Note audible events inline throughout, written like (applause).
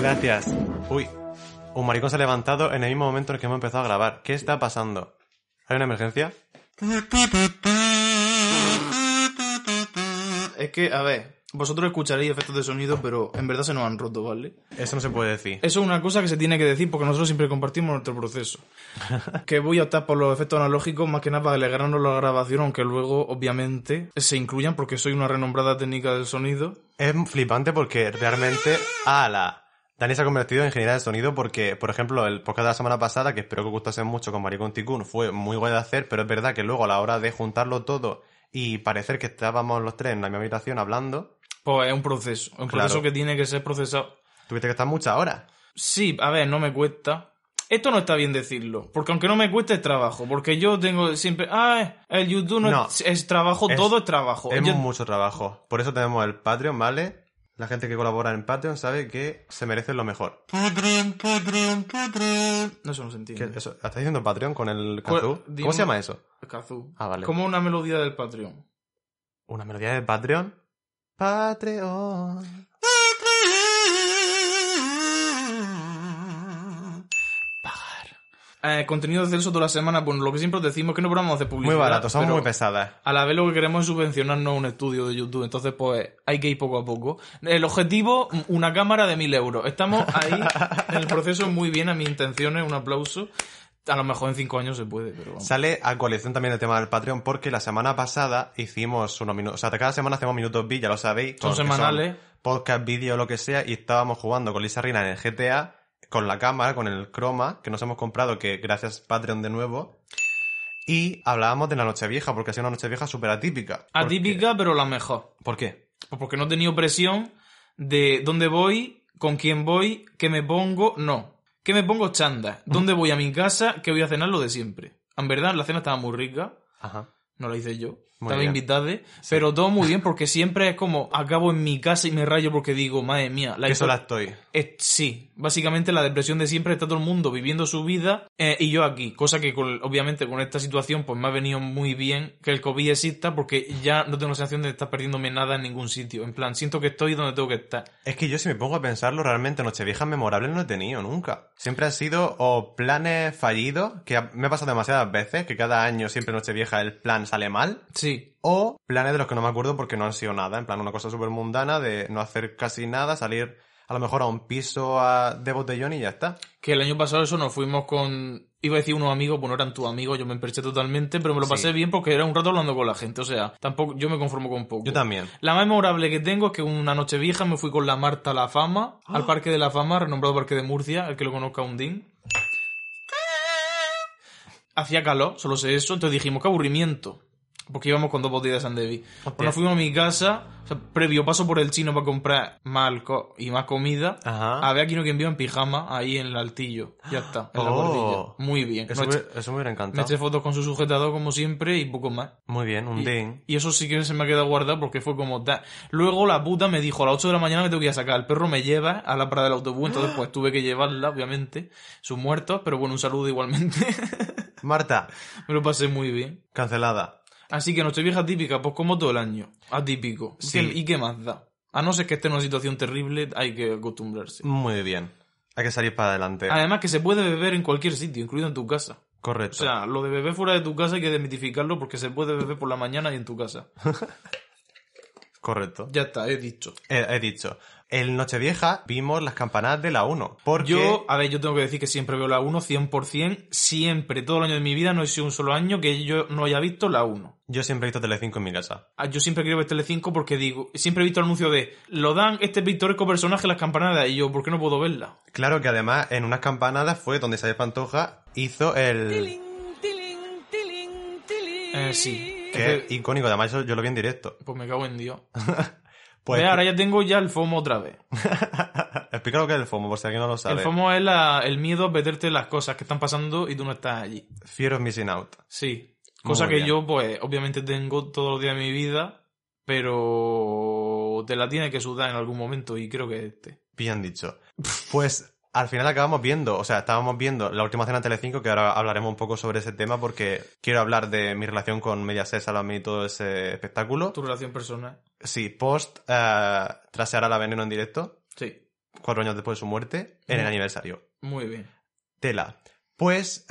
Gracias. Uy, un maricón se ha levantado en el mismo momento en el que hemos empezado a grabar. ¿Qué está pasando? ¿Hay una emergencia? Es que, a ver, vosotros escucharéis efectos de sonido, pero en verdad se nos han roto, ¿vale? Eso no se puede decir. Eso es una cosa que se tiene que decir porque nosotros siempre compartimos nuestro proceso. (laughs) que voy a optar por los efectos analógicos más que nada para alegrarnos la grabación, aunque luego, obviamente, se incluyan porque soy una renombrada técnica del sonido. Es flipante porque realmente a la Dani se ha convertido en ingeniera de sonido porque, por ejemplo, el podcast de la semana pasada, que espero que os gustase mucho con Maricón Ticún, fue muy guay de hacer, pero es verdad que luego a la hora de juntarlo todo y parecer que estábamos los tres en la misma habitación hablando, Pues es un proceso, un Claro. proceso que tiene que ser procesado. tuviste que estar muchas horas. Sí, a ver, no me cuesta. Esto no está bien decirlo, porque aunque no me cueste es trabajo, porque yo tengo siempre, ah, el YouTube no, No. es, es trabajo, Es- todo es trabajo. Es Yo- mucho trabajo. Por eso tenemos el Patreon, ¿vale? La gente que colabora en Patreon sabe que se merece lo mejor. No, eso no se ¿Qué- entiende. eso- ¿Estás diciendo Patreon con el Pues, kazoo? ¿Cómo se llama eso? Kazoo. Ah, vale. Como una melodía del Patreon. ¿Una melodía de Patreon? Patreon. Eh, contenido de Celso toda la semana, bueno, lo que siempre os decimos es que no a hacer publicidad. Muy barato, son pero muy pesadas. A la vez lo que queremos es subvencionarnos un estudio de YouTube, entonces pues hay que ir poco a poco. El objetivo, una cámara de mil euros. Estamos ahí (laughs) en el proceso muy bien, a mis intenciones, un aplauso. A lo mejor en cinco años se puede, pero vamos. Sale a colección también el tema del Patreon porque la semana pasada hicimos unos minutos, o sea, cada semana hacemos minutos B, ya lo sabéis. Son semanales. podcast, vídeo, lo que sea, y estábamos jugando con Lisa Rina en el GTA, con la cámara, con el croma, que nos hemos comprado, que gracias Patreon de nuevo. Y hablábamos de la Nochevieja, porque ha sido una Nochevieja súper atípica. Porque- Atípica, pero la mejor. ¿Por qué? Pues porque no he tenido presión de dónde voy, con quién voy, qué me pongo, no. ¿Qué me pongo chanda? ¿Dónde voy a mi casa? ¿Qué voy a cenar? Lo de siempre. En verdad, la cena estaba muy rica. Ajá. No la hice yo. Estaba invitada. Pero todo muy bien porque siempre es como acabo en mi casa y me rayo porque digo, madre mía, la Que sola estoy. Eh, sí, básicamente la depresión de siempre está todo el mundo viviendo su vida eh, y yo aquí, cosa que con- obviamente con esta situación pues me ha venido muy bien que el COVID exista porque ya no tengo la sensación de estar perdiéndome nada en ningún sitio, en plan, siento que estoy donde tengo que estar. Es que yo si me pongo a pensarlo, realmente Nocheviejas memorables no he tenido nunca. Siempre han sido o planes fallidos, que me ha pasado demasiadas veces, que cada año siempre Nochevieja el plan sale mal, Sí, o planes de los que no me acuerdo porque no han sido nada, en plan una cosa súper mundana de no hacer casi nada, salir a lo mejor a un piso a- de botellón y ya está. que el año pasado eso nos fuimos con, iba a decir unos amigos, pues no eran tus amigos, yo me emperché totalmente, pero me lo Sí. pasé bien porque era un rato hablando con la gente, o sea, tampoco, yo me conformo con poco. Yo también. La más memorable que tengo es que una noche vieja me fui con la Marta a la Fama, Ah. al Parque de la Fama, renombrado Parque de Murcia, el que lo conozca un din. Hacía calor, solo sé eso, entonces dijimos, qué aburrimiento. Porque íbamos con dos botellas de Sandevi. Pues nos fuimos a mi casa, o sea, previo paso por el chino para comprar más alcohol y más comida. Ajá. A ver aquí no que envió en pijama, ahí en el altillo. Ya está, en la Oh. gordilla. Muy bien. Eso, No me, eso me hubiera me encantado. eché fotos con su sujetador como siempre y poco más. Muy bien, un ding. y eso sí que se me ha quedado guardado porque fue como ta- Luego la puta me dijo a las 8 de la mañana me tengo que ir a sacar. El perro me lleva a la parada del autobús, entonces pues tuve que llevarla, obviamente. Sus muertos, pero bueno, un saludo igualmente. (laughs) Marta, me lo pasé muy bien. cancelada. Así que Nochevieja típica, pues como todo el año. Atípico. Sí. ¿Qué- ¿Y qué más da? A no ser que esté en una situación terrible, hay que acostumbrarse. Muy bien. Hay que salir para adelante. Además que se puede beber en cualquier sitio, incluido en tu casa. O Correcto. sea, lo de beber fuera de tu casa hay que desmitificarlo porque se puede beber por la mañana y en tu casa. (laughs) Correcto. Ya está, he dicho. He, he dicho. El Nochevieja vimos las campanadas de la 1. Porque Yo, a ver, yo tengo que decir que siempre veo la 1 100%, siempre, todo el año de mi vida, no he sido un solo año que yo no haya visto la 1. yo siempre he visto Telecinco en mi casa. Ah, Yo siempre quiero ver Telecinco porque digo, siempre he visto el anuncio de, lo dan este pintoresco personaje las campanadas y yo, ¿por qué no puedo verla? Claro que además en unas campanadas fue donde Isabel Pantoja hizo el... Eh, sí. Que Es es icónico, además yo, yo lo vi en directo. Pues me cago en Dios. (laughs) Pues Ve, ahora ya tengo ya el FOMO otra vez. (laughs) explica lo que es el FOMO, por si alguien no lo sabe. El FOMO es la- el miedo a perderte las cosas que están pasando y tú no estás allí. Fear of Missing Out. Sí. Cosa Muy que bien. yo, pues, obviamente tengo todos los días de mi vida, pero te la tiene que sudar en algún momento y creo que este. Bien dicho. Pues al final acabamos viendo, o sea, estábamos viendo la última cena de Telecinco, que ahora hablaremos un poco sobre ese tema porque quiero hablar de mi relación con Mediaset, Salami y todo ese espectáculo. Tu relación personal. Sí, post eh, trasear a la veneno en directo. Sí. cuatro años después de su muerte, en el aniversario. Muy bien. Tela. Pues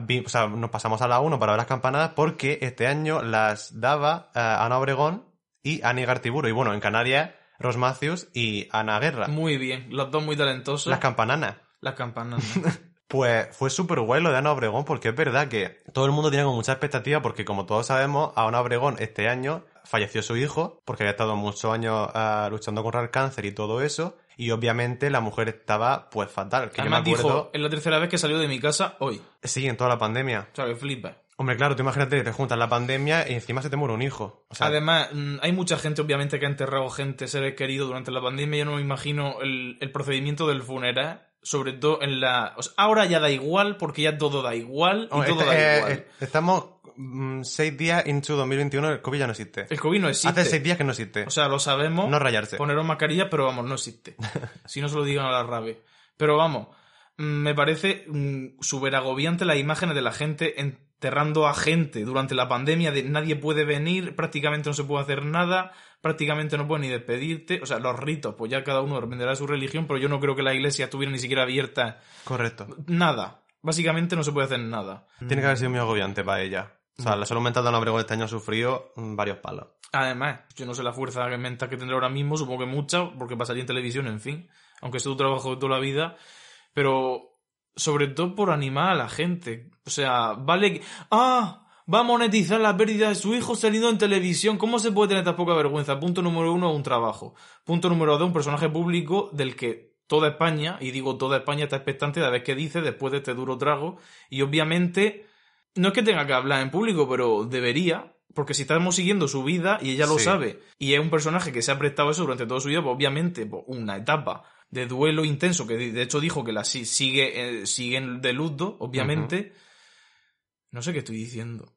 vi- o sea, nos pasamos a la 1 para ver las campanadas porque este año las daba ah, Ana Obregón y Ani Gartiburo. Y bueno, en Canarias, Ros Matthews y Ana Guerra. Muy bien. Los dos muy talentosos. Las campananas. Las campanas. (laughs) Pues fue súper guay lo de Ana Obregón porque es verdad que todo el mundo tiene como mucha expectativa porque como todos sabemos, a Ana Obregón este año falleció su hijo porque había estado muchos años ah, luchando contra el cáncer y todo eso y obviamente la mujer estaba pues fatal. Que Además yo me acuerdo, dijo, es la tercera vez que salió de mi casa hoy. sí, en toda la pandemia. O sea, que flipa. Hombre, claro, tú imagínate que te juntas la pandemia y encima se te muere un hijo. O sea, Además, mm, hay mucha gente, obviamente, que ha enterrado gente, seres queridos durante la pandemia. Yo no me imagino el, el procedimiento del funeral, sobre todo en la... o sea, ahora ya da igual, porque ya todo da igual y oh, todo este- da igual. eh, estamos mm, seis días into 2021, el COVID ya no existe. El COVID no existe. Hace seis días que no existe. O sea, lo sabemos. no rayarse. Poneros mascarilla, pero vamos, no existe. (laughs) si no se lo digan a la rave. Pero vamos, mm, me parece súper agobiante las imágenes de la gente enterrando a gente durante la pandemia, de nadie puede venir, prácticamente no se puede hacer nada, prácticamente no puedes ni despedirte. O sea, los ritos, pues ya cada uno dependerá de su religión, pero yo no creo que la iglesia estuviera ni siquiera abierta. Correcto. Nada. Básicamente no se puede hacer nada. Tiene que haber sido muy agobiante para ella. O sea, la salud mental de Ana Obregón este año ha sufrido mm, varios palos. Además, yo no sé la fuerza mental que tendrá ahora mismo, supongo que mucha, porque pasaría en televisión, en fin, aunque sea tu trabajo de toda la vida, pero sobre todo por animar a la gente. O sea, vale que... ¡Ah! Va a monetizar la pérdida de su hijo saliendo en televisión. ¿Cómo se puede tener tan poca vergüenza? Punto número uno, un trabajo. Punto número dos, un personaje público del que toda España, y digo toda España está expectante de ver qué dice después de este duro trago. Y obviamente, no es que tenga que hablar en público, pero debería, porque si estamos siguiendo su vida y ella lo Sí. sabe, y es un personaje que se ha prestado eso durante toda su vida, pues obviamente, pues, una etapa de duelo intenso, que de hecho dijo que la si- sigue, eh, sigue en- de luto, obviamente. No sé qué estoy diciendo.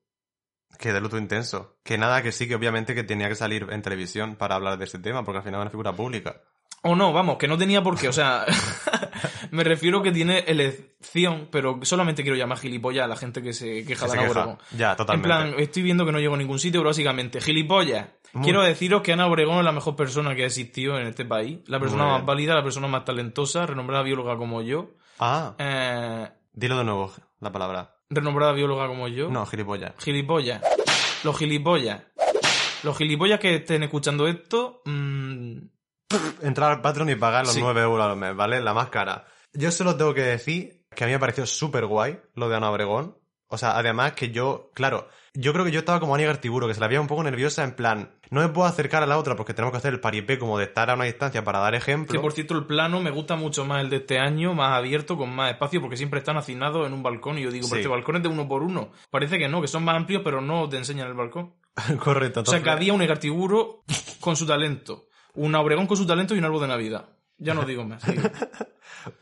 Que de luto intenso. Que nada, que sí, que obviamente que tenía que salir en televisión para hablar de este tema, porque al final es una figura pública. O no, vamos, que no tenía por qué, o sea, (laughs) me refiero que tiene elección, pero solamente quiero llamar gilipollas a la gente que se queja Que de Ana. Obregón. Ya, En totalmente. plan, estoy viendo que no llego a ningún sitio, pero básicamente, gilipollas. Muy- Quiero deciros que Ana Obregón es la mejor persona que ha existido en este país. La persona más válida, la persona más talentosa, renombrada bióloga como yo. Ah, Eh, dilo de nuevo, la palabra. renombrada bióloga como yo. No, gilipollas. Gilipollas. Los gilipollas. Los gilipollas que estén escuchando esto, mm, Entrar al Patreon y pagar los Sí. 9 euros al mes, ¿vale? La más cara. Yo solo tengo que decir que a mí me pareció súper guay lo de Ana Obregón. O sea, además que yo, claro, yo creo que yo estaba como Ani Gartiburo, que se la veía un poco nerviosa en plan, no me puedo acercar a la otra porque tenemos que hacer el paripé como de estar a una distancia para dar ejemplo. Que por cierto, el plano me gusta mucho más el de este año, más abierto, con más espacio, porque siempre están hacinados en un balcón. Y yo digo, Sí. pero este balcón es de uno por uno. Parece que no, que son más amplios, pero no te enseñan el balcón. (laughs) Correcto. O sea, entonces- que había un Egartiburo con su talento. Un Obregón con su talento y un árbol de Navidad. Ya no digo más. (laughs)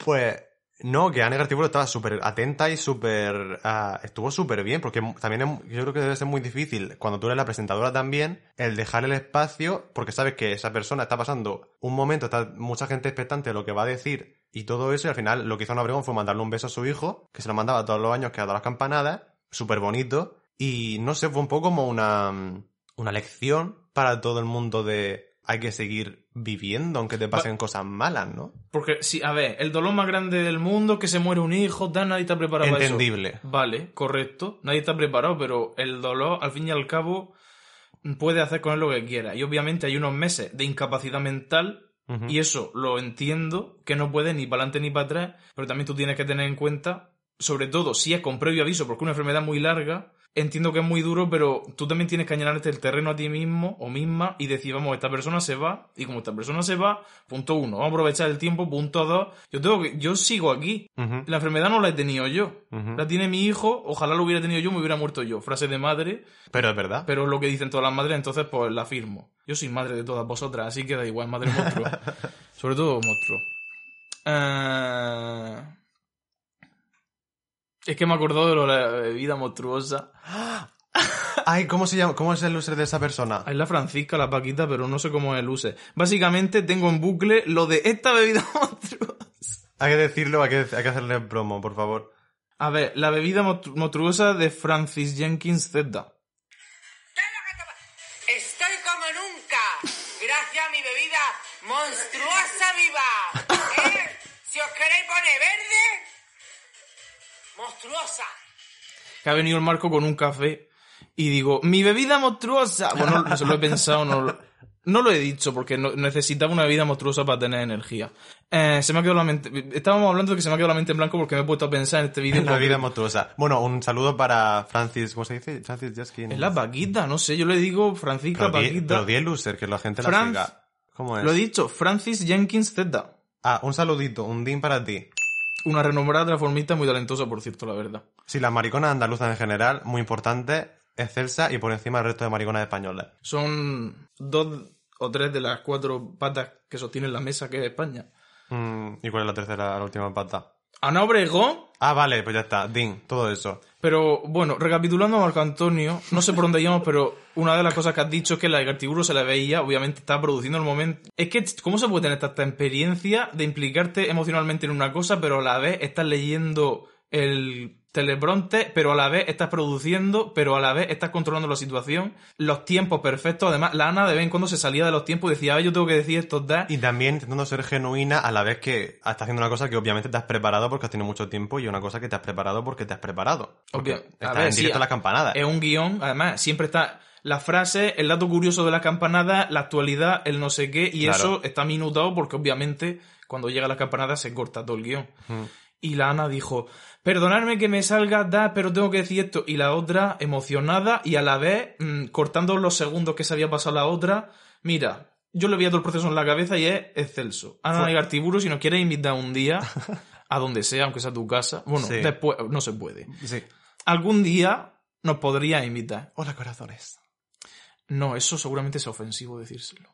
Pues no, que Anne Gartiburo estaba súper atenta y súper... ah, estuvo súper bien, porque también es- yo creo que debe ser muy difícil, cuando tú eres la presentadora también, el dejar el espacio, porque sabes que esa persona está pasando un momento, está mucha gente expectante de lo que va a decir y todo eso, y al final lo que hizo Ana Obregón fue mandarle un beso a su hijo, que se lo mandaba todos los años que ha dado las campanadas, súper bonito, y no sé, fue un poco como una, una lección para todo el mundo de hay que seguir viviendo aunque te pasen cosas malas, ¿no? Porque, sí, a ver, el dolor más grande del mundo es que se muere un hijo, tal, nadie está preparado para eso. Entendible. Vale, correcto. Nadie está preparado, pero el dolor, al fin y al cabo, puede hacer con él lo que quiera. Y obviamente hay unos meses de incapacidad mental, y eso lo entiendo, que no puede ni para adelante ni para atrás, pero también tú tienes que tener en cuenta, sobre todo si es con previo aviso, porque es una enfermedad muy larga, entiendo que es muy duro, pero tú también tienes que añadarte el terreno a ti mismo o misma y decir, vamos, esta persona se va, y como esta persona se va, punto uno, vamos a aprovechar el tiempo, punto dos, yo tengo que, yo sigo aquí, la enfermedad no la he tenido yo. La tiene mi hijo, ojalá lo hubiera tenido yo, me hubiera muerto yo. Frase de madre, Pero es verdad. pero es lo que dicen todas las madres, entonces pues la firmo. Yo soy madre de todas vosotras, así que da igual, madre monstruo. (laughs) Sobre todo monstruo. Eh, Es que me he acordado de lo de la bebida monstruosa. (gasps) Ay, ¿cómo se llama? ¿Cómo es el user de esa persona? Es la Francisca, la Paquita, pero no sé cómo es el use. Básicamente tengo en bucle lo de esta bebida (laughs) monstruosa. Hay que decirlo, hay que, hay que hacerle promo, por favor. A ver, la bebida monstru- monstruosa de Francis Jenkins Z. Estoy como nunca, gracias a mi bebida monstruosa viva. (laughs) ¿Eh? Si os queréis poner verde, monstruosa. Que ha venido el Marco con un café y digo, mi bebida monstruosa. Bueno, no se lo he pensado, no lo, no lo he dicho porque no- necesitaba una bebida monstruosa para tener energía. Eh, se me ha quedado la mente. Estábamos hablando de que se me ha quedado la mente en blanco porque me he puesto a pensar en este vídeo. La vida monstruosa. Bueno, un saludo para Francis, ¿cómo se dice? Francis Jaskin. Es la Paquita, no sé, yo le digo Francisca pero di, Paquita. pero di el loser, que la gente la siga. ¿Cómo es? Lo he dicho, Francis Jenkins Z. Ah, un saludito, un din para ti. Una renombrada transformista muy talentosa, por cierto, la verdad. Sí, las mariconas andaluzas en general, muy importante, excelsa y por encima del resto de mariconas españolas. Son dos o tres de las cuatro patas que sostienen la mesa que es España. Mm, ¿Y cuál es la tercera, la última pata? Ana Obregón, Ah, vale, pues ya está. Din, todo eso. pero bueno, recapitulando Marco Antonio, no sé por dónde íbamos, pero una de las cosas que has dicho es que la de Gartiburu se la veía, obviamente está produciendo el momento. Es que, ¿cómo se puede tener tanta experiencia de implicarte emocionalmente en una cosa, pero a la vez estás leyendo el telebronte, pero a la vez estás produciendo, pero a la vez estás controlando la situación, los tiempos perfectos. Además, la Ana de vez en cuando se salía de los tiempos y decía, a ver, yo tengo que decir estos da. Y también intentando ser genuina a la vez que estás haciendo una cosa que obviamente te has preparado porque has tenido mucho tiempo y una cosa que te has preparado porque te has preparado. Obvio. Estás ver, en sí, directo a la campanada. Es un guion, además, siempre está la frase, el dato curioso de la campanada, la actualidad, el no sé qué, y Claro. eso está minutado porque obviamente cuando llega la campanada se corta todo el guion. Mm. Y la Ana dijo, perdonadme que me salga, da, pero tengo que decir esto. Y la otra, emocionada y a la vez, mm, cortando los segundos que se había pasado la otra, mira, yo le veía todo el proceso en la cabeza y es excelso. Ana Gartiburu, si nos quieres invitar un día, (laughs) a donde sea, aunque sea tu casa, bueno, Sí. después, no se puede Sí. algún día nos podría invitar. Hola, corazones. No, eso seguramente es ofensivo decírselo.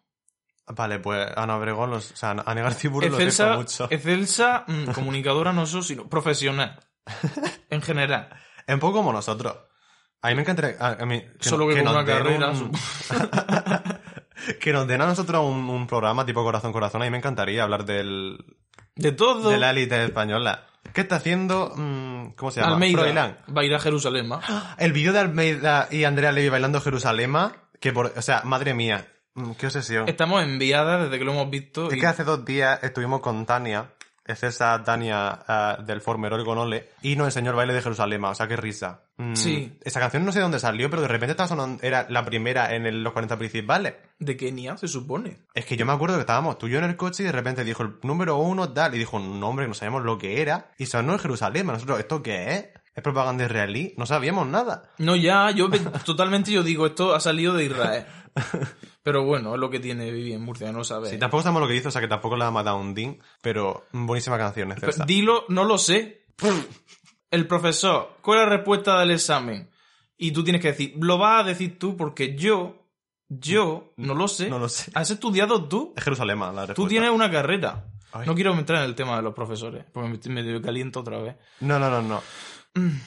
Vale, pues Ana Obregón, los, o sea, Ana Garciburu lo Excelsa, mucho. excelsa mm, (laughs) comunicadora no solo, sino profesional. (laughs) En general. Es un poco como nosotros. A mí me encantaría... A, mí, Solo que con nos una carrera, un- (laughs) que nos den a nosotros un, un programa tipo Corazón Corazón. A mí me encantaría hablar del, De todo. de la élite española. ¿Qué está haciendo? mm, ¿Cómo se llama? Almeida va a ir a Jerusalén. (gasps) El vídeo de Almeida y Andrea Levy bailando Jerusalema, que por... O sea, madre mía, mm, qué obsesión. Estamos enviadas desde que lo hemos visto. Es y- que hace dos días estuvimos con Tania, es esa Tania ah, del Formerol con Ole, y nos enseñó el baile de Jerusalén, o sea, qué risa. Mm, Sí. Esa canción no sé de dónde salió, pero de repente estaba sonando, era la primera en el- los 40 principales. De Kenia, se supone. Es que yo me acuerdo que estábamos tú y yo en el coche y de repente dijo el número uno tal, y dijo un nombre que no sabíamos lo que era, y sonó en Jerusalén. Nosotros, ¿esto qué es? ¿Es propaganda israelí? No sabíamos nada. No, ya, yo (laughs) totalmente yo digo, esto ha salido de Israel. (laughs) Pero bueno, es lo que tiene vivir en Murcia, no sabes. Sí, tampoco sabemos lo que hizo, o sea que tampoco le ha matado un din, pero buenísima canción, es Pero. Dilo, no lo sé. El profesor, ¿cuál es la respuesta del examen? Y tú tienes que decir, lo vas a decir tú porque yo, yo, no lo sé. No lo sé. ¿Has estudiado tú? Es Jerusalén, la respuesta. Tú tienes una carrera. Ay. No quiero entrar en el tema de los profesores, porque me, me caliento otra vez. No, no, no, no.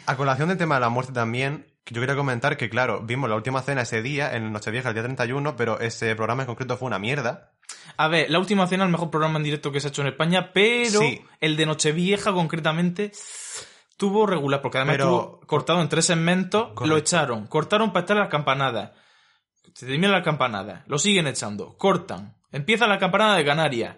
A colación del tema de la muerte también, yo quería comentar que, claro, vimos la última cena ese día, en Nochevieja, el día 31, pero ese programa en concreto fue una mierda. A ver, La Última Cena es el mejor programa en directo que se ha hecho en España, pero Sí. el de Nochevieja concretamente tuvo regular, porque además Pero- estuvo cortado en tres segmentos, lo echaron, cortaron para estar las campanadas. Se terminan las campanadas, lo siguen echando, cortan, empieza la campanada de Canarias,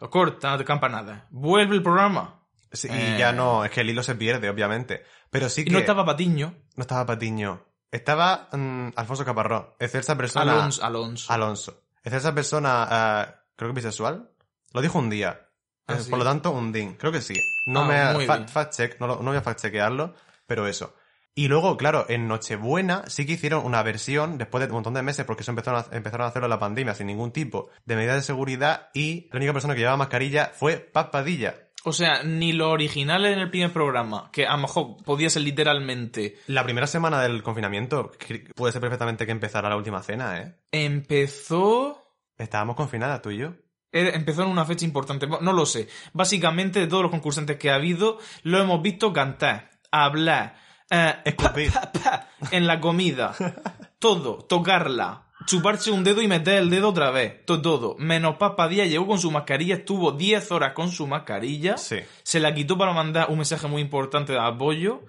lo cortan la campanada, vuelve el programa. Sí, Eh. Y ya no, es que el hilo se pierde, obviamente. Pero sí Y que... no estaba Patiño, no estaba Patiño. Estaba mm, Alfonso Caparrós. Es esa persona... Alonso. Alonso. Alonso. Es esa persona, ah, creo que bisexual. Lo dijo un día. Ah, Eh, sí. Por lo tanto, un ding. Creo que sí. No Ah, me muy fa- bien. fact check, no, lo- no voy a fact chequearlo, pero eso. Y luego, claro, en Nochebuena sí que hicieron una versión, después de un montón de meses, porque eso empezaron a, empezaron a hacerlo en la pandemia sin ningún tipo de medida de seguridad, y la única persona que llevaba mascarilla fue Papadilla. O sea, ni los originales en el primer programa, que a lo mejor podía ser literalmente, La primera semana del confinamiento puede ser perfectamente que empezara la última cena, ¿eh? empezó... Estábamos confinadas tú y yo. Empezó en una fecha importante. No lo sé. Básicamente, de todos los concursantes que ha habido, lo hemos visto cantar, hablar, eh, Escupir. pa, pa, pa, en la comida. (laughs) todo. Tocarla. Chuparse un dedo y meter el dedo otra vez. Todo, todo. Menos Papa Díaz llegó con su mascarilla, estuvo 10 horas con su mascarilla. Sí. Se la quitó para mandar un mensaje muy importante de apoyo.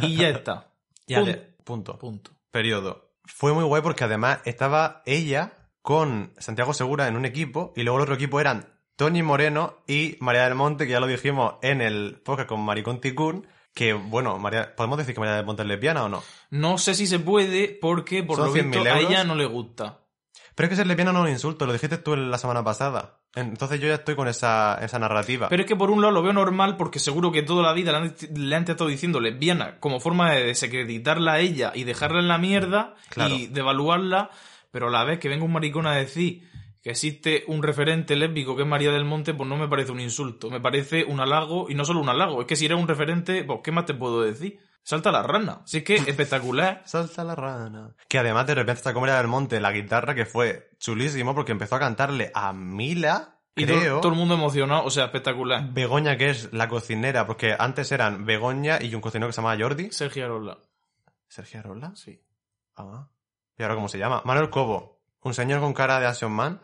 Y ya está. (laughs) Ya Pun- de- punto. Punto. Periodo. fue muy guay porque además estaba ella con Santiago Segura en un equipo y luego el otro equipo eran Tony Moreno y María del Monte, que ya lo dijimos en el podcast con Maricón Ticún, que bueno, María, ¿podemos decir que María del Monte es lesbiana o no? No sé si se puede porque por Son lo visto 100.000 a ella no le gusta. Pero es que ser lesbiana no es un insulto, lo dijiste tú la semana pasada. Entonces yo ya estoy con esa, esa narrativa. Pero es que por un lado lo veo normal porque seguro que toda la vida le han, le han estado diciendo lesbiana como forma de desacreditarla a ella y dejarla en la mierda Claro. y devaluarla, pero a la vez que venga un maricón a decir que existe un referente lésbico que es María del Monte, pues no me parece un insulto, me parece un halago y no solo un halago, es que si eres un referente, pues ¿qué más te puedo decir? Salta la rana, si es que espectacular. (laughs) Salta la rana. Que además de repente está María del Monte la guitarra que fue chulísimo porque empezó a cantarle a Mila, Y creo. todo el mundo emocionado, o sea, espectacular. Begoña, que es la cocinera, porque antes eran Begoña y un cocinero que se llamaba Jordi. Sergio Arola. ¿Sergio Arola? Sí. Ah. ¿Y ahora cómo se llama? Manuel Cobo. Un señor con cara de Action Man.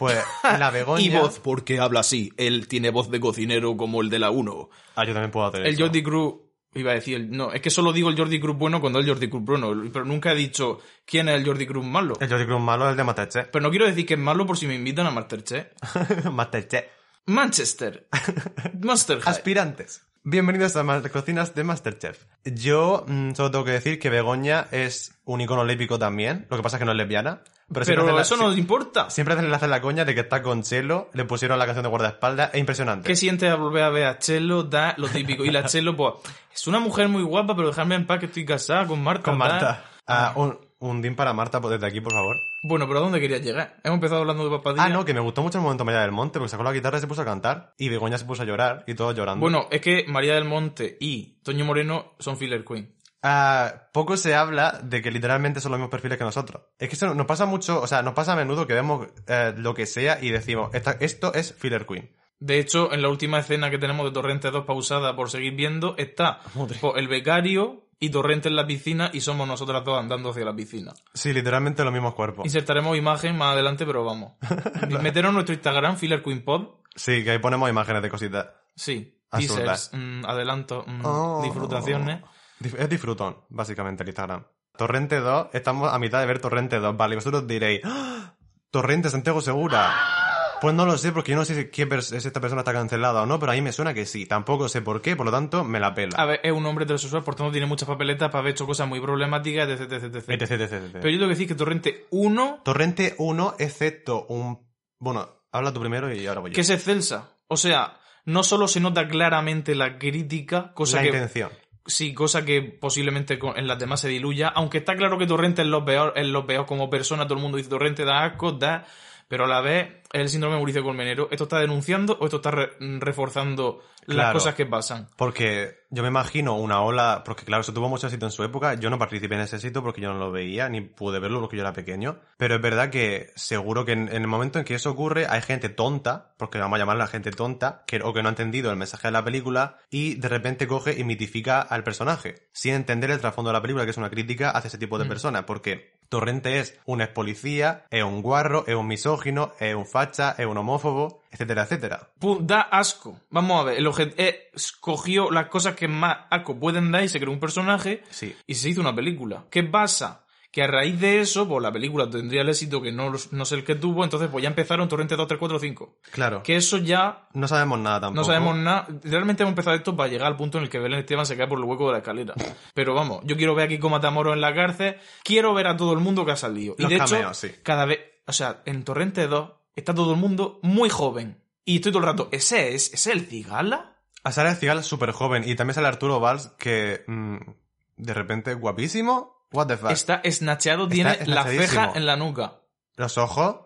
Pues (laughs) la Begoña... porque habla así. Él tiene voz de cocinero como el de la 1. Ah, yo también puedo hacer El eso. Jordi Cruz, iba a decir, el- no, es que solo digo el Jordi Cruz bueno cuando es el Jordi Cruz bueno, pero nunca he dicho quién es el Jordi Cruz malo. El Jordi Cruz malo es el de Masterchef. Pero no quiero decir que es malo por si me invitan a Masterchef. (laughs) Masterchef. Manchester. (laughs) Monster High. Aspirantes. Bienvenidos a las cocinas de Masterchef. Yo mm, solo tengo que decir que Begoña es un icono lésbico también. Lo que pasa es que no es lesbiana. Pero, Pero hacen la- eso no importa. Siempre hacen, hacen la coña de que está con Chelo, le pusieron la canción de guardaespaldas, es impresionante. ¿Qué sientes al volver a ver a Chelo? Da lo típico. Y la (laughs) Chelo, pues, es una mujer muy guapa, pero dejadme en paz que estoy casada con Marta. Con. Marta. Ah, un, un din para Marta pues, desde aquí, por favor. Bueno, pero ¿a dónde querías llegar? Hemos empezado hablando de papadilla. Ah, no, que me gustó mucho el momento María del Monte, porque sacó la guitarra y se puso a cantar. Y Begoña se puso a llorar, y todos llorando. Bueno, es que María del Monte y Toño Moreno son filler queen. Ah, poco se habla de que literalmente son los mismos perfiles que nosotros. Es que eso nos pasa mucho, o sea, nos pasa a menudo que vemos eh, lo que sea y decimos, "Esta- esto es filler queen. De hecho, en la última escena que tenemos de Torrente 2 pausada por seguir viendo, está pues, el becario y Torrente en la piscina y somos nosotras dos andando hacia la piscina. Sí, literalmente los mismos cuerpos. Insertaremos imagen más adelante, pero vamos. (laughs) Meteros en nuestro Instagram, Filler Queen Pod. Sí, que ahí ponemos imágenes de cositas. Sí. Teasers, mm, adelanto, mm, Oh. disfrutaciones. Es disfrutón, básicamente, el Instagram. Torrente 2, estamos a mitad de ver Torrente 2. Vale, vosotros diréis, ¡Ah! Torrente Santiago Segura. Pues no lo sé, porque yo no sé si pers- si esta persona está cancelada o no, pero a mí me suena que sí. Tampoco sé por qué, por lo tanto, me la pela. A ver, es un hombre heterosexual, por tanto tiene muchas papeletas para haber hecho cosas muy problemáticas, etc, etc, etc. etc, etc, etc. Pero yo tengo que decir que Torrente 1, Torrente 1, excepto un... Bueno, habla tú primero y ahora voy yo. que es excelsa. O sea, no solo se nota claramente la crítica, cosa la que intención. Sí, cosa que posiblemente en las demás se diluya. Aunque está claro que Torrente es lo peor, es lo peor como persona. Todo el mundo dice Torrente da asco, da. Pero a la vez es el síndrome de Mauricio Colmenero. ¿Esto está denunciando o esto está re- reforzando las Claro. cosas que pasan? Porque yo me imagino una ola, porque claro, eso tuvo mucho éxito en su época, yo no participé en ese éxito porque yo no lo veía, ni pude verlo porque yo era pequeño, pero es verdad que seguro que en, en el momento en que eso ocurre hay gente tonta, porque vamos a llamarla gente tonta, que, o que no ha entendido el mensaje de la película y de repente coge y mitifica al personaje, sin entender el trasfondo de la película, que es una crítica hacia ese tipo de Mm. personas, porque Torrente es un ex policía, es un guarro, es un misógino, es un facha, es un homófobo, etcétera, etcétera. Pu- Da asco. Vamos a ver. El eh, escogió las cosas que más asco pueden dar y se creó un personaje Sí. y se hizo una película. ¿Qué pasa? Que a raíz de eso, pues la película tendría el éxito que no, no sé el que tuvo, entonces pues ya empezaron Torrente 2, 3, 4, 5. Claro. Que eso ya No sabemos nada tampoco. No sabemos nada. Realmente hemos empezado esto para llegar al punto en el que Belén Esteban se cae por el hueco de la escalera. (laughs) Pero vamos, yo quiero ver a Kiko Matamoros en la cárcel. Quiero ver a todo el mundo que ha salido. Y Los de hecho, cameos, sí. cada vez. O sea, en Torrente 2 está todo el mundo muy joven. Y estoy todo el rato, ¿ese es? ¿Ese es el Cigala? A Sara Cigal súper joven y también sale Arturo Valls que mm, de repente guapísimo. What the fuck. Está esnacheado, tiene Está la ceja en la nuca. Los ojos,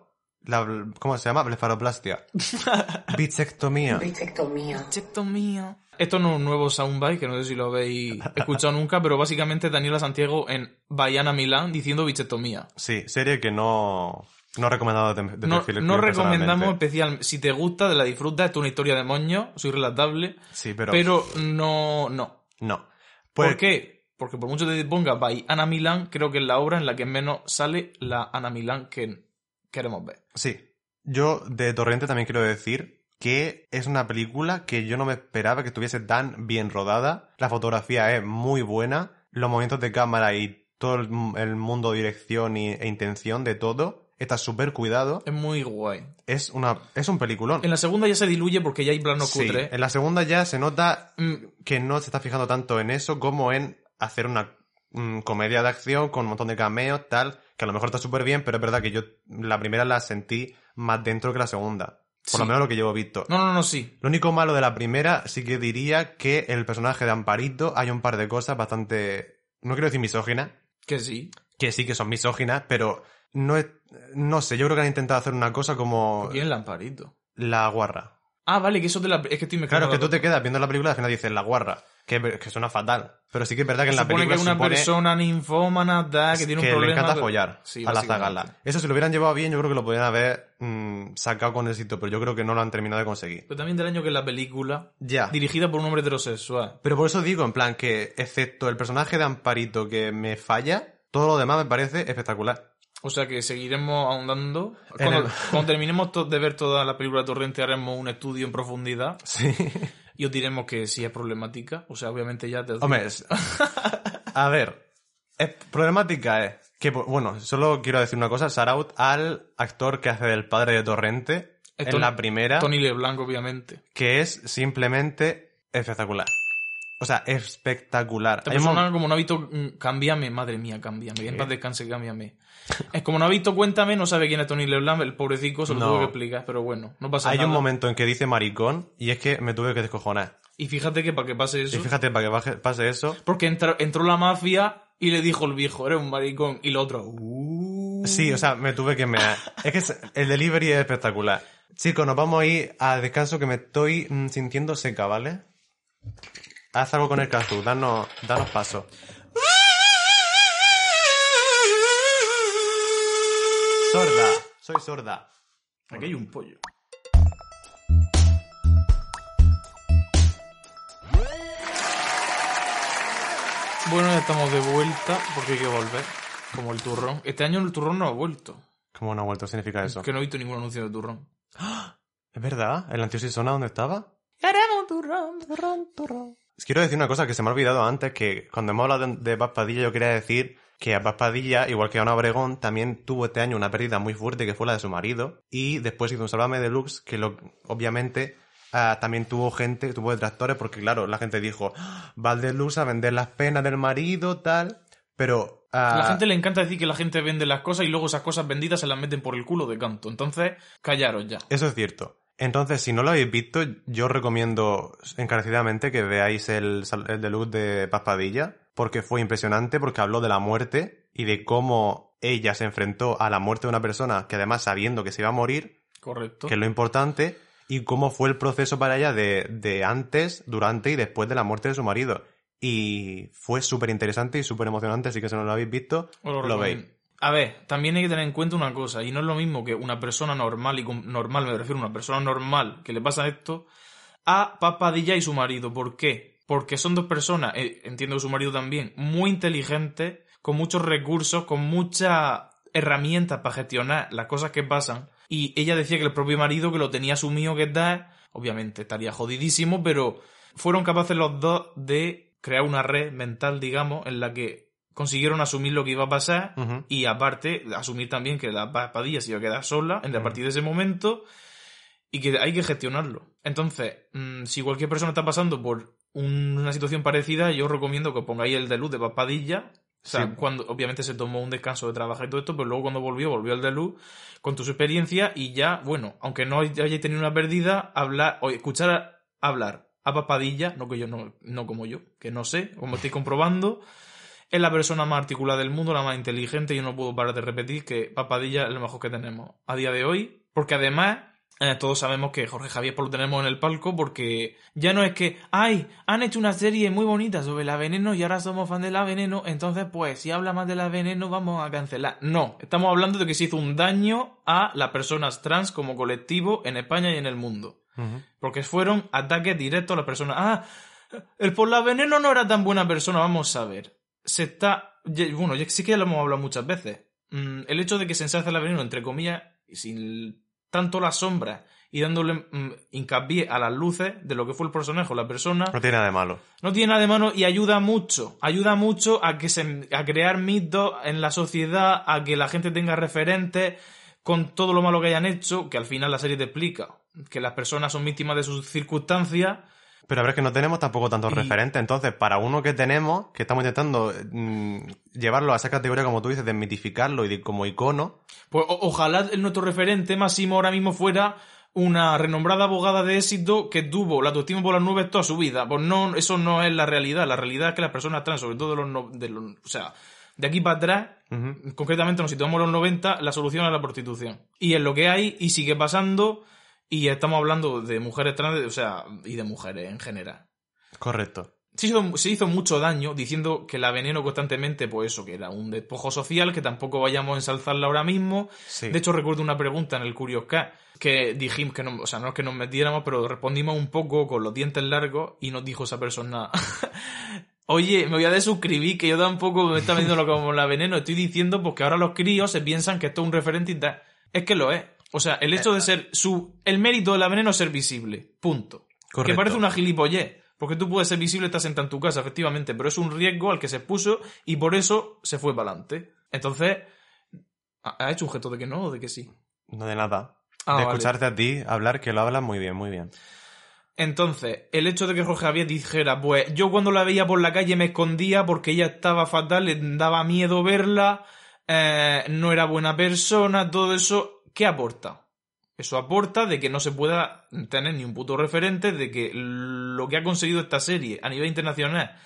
la, ¿cómo se llama? Blefaroplastia. (laughs) Bisectomía. Bisectomía. Cheto mío. Esto no es un nuevo soundbite, que no sé si lo habéis escuchado (laughs) nunca, pero básicamente Daniela Santiago en Bayana Milán diciendo bichetomía. Sí, serie que no, no recomendado de, de No, perfil no recomendamos especial. Si te gusta, de la disfrutas, esto es una historia de moño, soy relatable. Sí, pero, Pero, no, no. no. Pues, ¿Por qué? Porque por mucho que te ponga by Ana Milán, creo que es la obra en la que menos sale la Ana Milán que queremos ver. Sí. Yo de Torrente también quiero decir que es una película que yo no me esperaba que estuviese tan bien rodada. La fotografía es muy buena. Los movimientos de cámara y todo el, el mundo, dirección y- e intención de todo. Está súper cuidado. Es muy guay. Es, una, es un peliculón. En la segunda ya se diluye porque ya hay planos Sí, cutres. en la segunda ya se nota Mm, que no se está fijando tanto en eso como en hacer una mm, comedia de acción con un montón de cameos, tal, que a lo mejor está súper bien, pero es verdad que yo la primera la sentí más dentro que la segunda. Por lo menos lo que llevo visto. No, no, no, sí. Lo único malo de la primera sí que diría que el personaje de Amparito hay un par de cosas bastante, no quiero decir misóginas, Que sí. que sí que son misóginas, pero no es, no sé, yo creo que han intentado hacer una cosa como ¿Quién es el lamparito? la guarra. Ah, vale, que eso de la... Es que estoy mezclando Claro, que tú te quedas viendo la película y al final dices la guarra, que, que suena fatal. Pero sí que es verdad que en la supone película que es una supone persona ninfómana, da, que tiene un que problema. le encanta follar Sí, a la zagala. Eso si lo hubieran llevado bien, yo creo que lo podrían haber mm, sacado con éxito, pero yo creo que no lo han terminado de conseguir. Pero también del año que es la película, Ya. dirigida por un hombre heterosexual. Pero por eso digo, en plan, que excepto el personaje de Amparito que me falla, todo lo demás me parece espectacular. O sea que seguiremos ahondando. Cuando, el- cuando terminemos de ver toda la película Torrente haremos un estudio en profundidad Sí. y os diremos que sí es problemática. O sea, obviamente ya te... Hombre, es- a ver, es, problemática es que, bueno, solo quiero decir una cosa, shout al actor que hace del padre de Torrente Es en Tony- la primera, Tony LeBlanc, obviamente. que es simplemente espectacular. O sea, espectacular. Esta Hay persona, como no ha visto mm, Cámbiame, madre mía, Cámbiame. En paz descanse, Cámbiame. Es como no ha visto Cuéntame, no sabe quién es Tony LeBlanc, el pobrecito se lo No. tuve que explicar, pero bueno, no pasa Hay nada. un momento en que dice maricón y es que me tuve que descojonar. Y fíjate que para que pase eso, Y fíjate, para que pase eso, porque entró, entró la mafia y le dijo el viejo, eres un maricón, y el otro, uh. Sí, o sea, me tuve que mear. Es que el delivery es espectacular. Chicos, nos vamos a ir a descanso que me estoy mm, sintiendo seca, ¿vale? Haz algo con el cazú, danos, danos paso. Sorda, soy sorda. Aquí hay un pollo. Bueno, ya estamos de vuelta porque hay que volver. Como el turrón. Este año el turrón no ha vuelto. ¿Cómo no ha vuelto? ¿Qué significa eso? Que no he visto ningún anuncio de turrón. ¿Es verdad? ¿El antiosisona dónde estaba? Haremos turrón, turrón, turrón. Quiero decir una cosa que se me ha olvidado antes, que cuando hemos hablado de, de Paz Padilla yo quería decir que a Paz Padilla, igual que a Ana Obregón, también tuvo este año una pérdida muy fuerte que fue la de su marido. Y después hizo un Sálvame Deluxe que lo, obviamente ah, también tuvo gente, tuvo detractores porque claro, la gente dijo, "Ah, va al Deluxe a vender las penas del marido, tal. Pero... A ah, la gente le encanta decir que la gente vende las cosas y luego esas cosas vendidas se las meten por el culo de canto. Entonces, callaros ya. Eso es cierto. Entonces, si no lo habéis visto, yo recomiendo encarecidamente que veáis el, sal- el deluxe de Paz Padilla, porque fue impresionante, porque habló de la muerte y de cómo ella se enfrentó a la muerte de una persona que además sabiendo que se iba a morir, Correcto. que es lo importante, y cómo fue el proceso para ella de, de antes, durante y después de la muerte de su marido. Y fue súper interesante y súper emocionante, así que si no lo habéis visto, lo veis. A ver, también hay que tener en cuenta una cosa, y no es lo mismo que una persona normal, y normal me refiero a una persona normal que le pasa esto, a Papadilla y su marido. ¿Por qué? Porque son dos personas, eh, entiendo su marido también, muy inteligentes, con muchos recursos, con muchas herramientas para gestionar las cosas que pasan. Y ella decía que el propio marido, que lo tenía asumido que tal, obviamente estaría jodidísimo, pero fueron capaces los dos de crear una red mental, digamos, en la que consiguieron asumir lo que iba a pasar y aparte asumir también que la Pa- Padilla se iba a quedar sola en a partir de ese momento y que hay que gestionarlo. Entonces, mm, si cualquier persona está pasando por un- una situación parecida, yo os recomiendo que os pongáis el de luz de Papadilla. O sea, Sí. cuando obviamente se tomó un descanso de trabajo y todo esto, pero luego cuando volvió, volvió el de luz con tu experiencia y ya, bueno, aunque no hayáis tenido una pérdida, hablar o escuchar a- hablar a Papadilla, no que yo no, no como yo, que no sé, como estoy comprobando, es la persona más articulada del mundo, la más inteligente, y yo no puedo parar de repetir que Papadilla es lo mejor que tenemos a día de hoy, porque además eh, todos sabemos que Jorge Javier pues, lo tenemos en el palco porque ya no es que, ay, han hecho una serie muy bonita sobre la veneno y ahora somos fan de la veneno, entonces pues si habla más de la veneno vamos a cancelar. No, estamos hablando de que se hizo un daño a las personas trans como colectivo en España y en el mundo. Porque fueron ataques directos a la persona. Ah, el por la veneno no era tan buena persona, vamos a ver. Se está. Bueno, ya sí que ya lo hemos hablado muchas veces. Mm, el hecho de que se ensalce la veneno, entre comillas, y sin tanto las sombras y dándole mm, hincapié a las luces de lo que fue el personaje o la persona, No tiene nada de malo. no tiene nada de mano y ayuda mucho. Ayuda mucho a que se, a crear mitos en la sociedad, a que la gente tenga referentes con todo lo malo que hayan hecho, que al final la serie te explica. Que las personas son víctimas de sus circunstancias. Pero a ver, es que no tenemos tampoco tantos Y- referentes. Entonces, para uno que tenemos, que estamos intentando mm, llevarlo a esa categoría, como tú dices, de mitificarlo y de como icono, Pues ojalá el nuestro referente máximo ahora mismo fuera una renombrada abogada de éxito que tuvo la autoestima por las nubes toda su vida. Pues no, eso no es la realidad. La realidad es que las personas trans, sobre todo de los, no- de los o sea, de aquí para atrás, concretamente nos situamos en los 90, la solución es la prostitución. Y es lo que hay y sigue pasando y estamos hablando de mujeres trans, o sea, y de mujeres en general. correcto. Se hizo, se hizo mucho daño diciendo que la veneno constantemente, pues eso, que era un despojo social, que tampoco vayamos a ensalzarla ahora mismo. Sí. De hecho, recuerdo una pregunta en el Curious Cat que dijimos que no, o sea, no es que nos metiéramos, pero respondimos un poco con los dientes largos y nos dijo esa persona, (laughs) oye, me voy a desuscribir, que yo tampoco me está vendiendo como la veneno, estoy diciendo porque ahora los críos se piensan que esto es un referente y tal. Es que lo es. O sea, el hecho de ser su, el mérito de la veneno es ser visible. Punto. Que parece una gilipollez. Porque tú puedes ser visible, estás sentado en tu casa, efectivamente, pero es un riesgo al que se puso y por eso se fue para adelante. Entonces, ¿ha hecho un gesto de que no o de que sí? No de nada. Ah, de vale. escucharte a ti hablar, que lo hablas muy bien, muy bien. Entonces, el hecho de que Jorge Javier dijera, pues yo cuando la veía por la calle me escondía porque ella estaba fatal, le daba miedo verla, eh, no era buena persona, todo eso, ¿qué aporta? Eso aporta de que no se pueda tener ni un puto referente, de que lo que ha conseguido esta serie a nivel internacional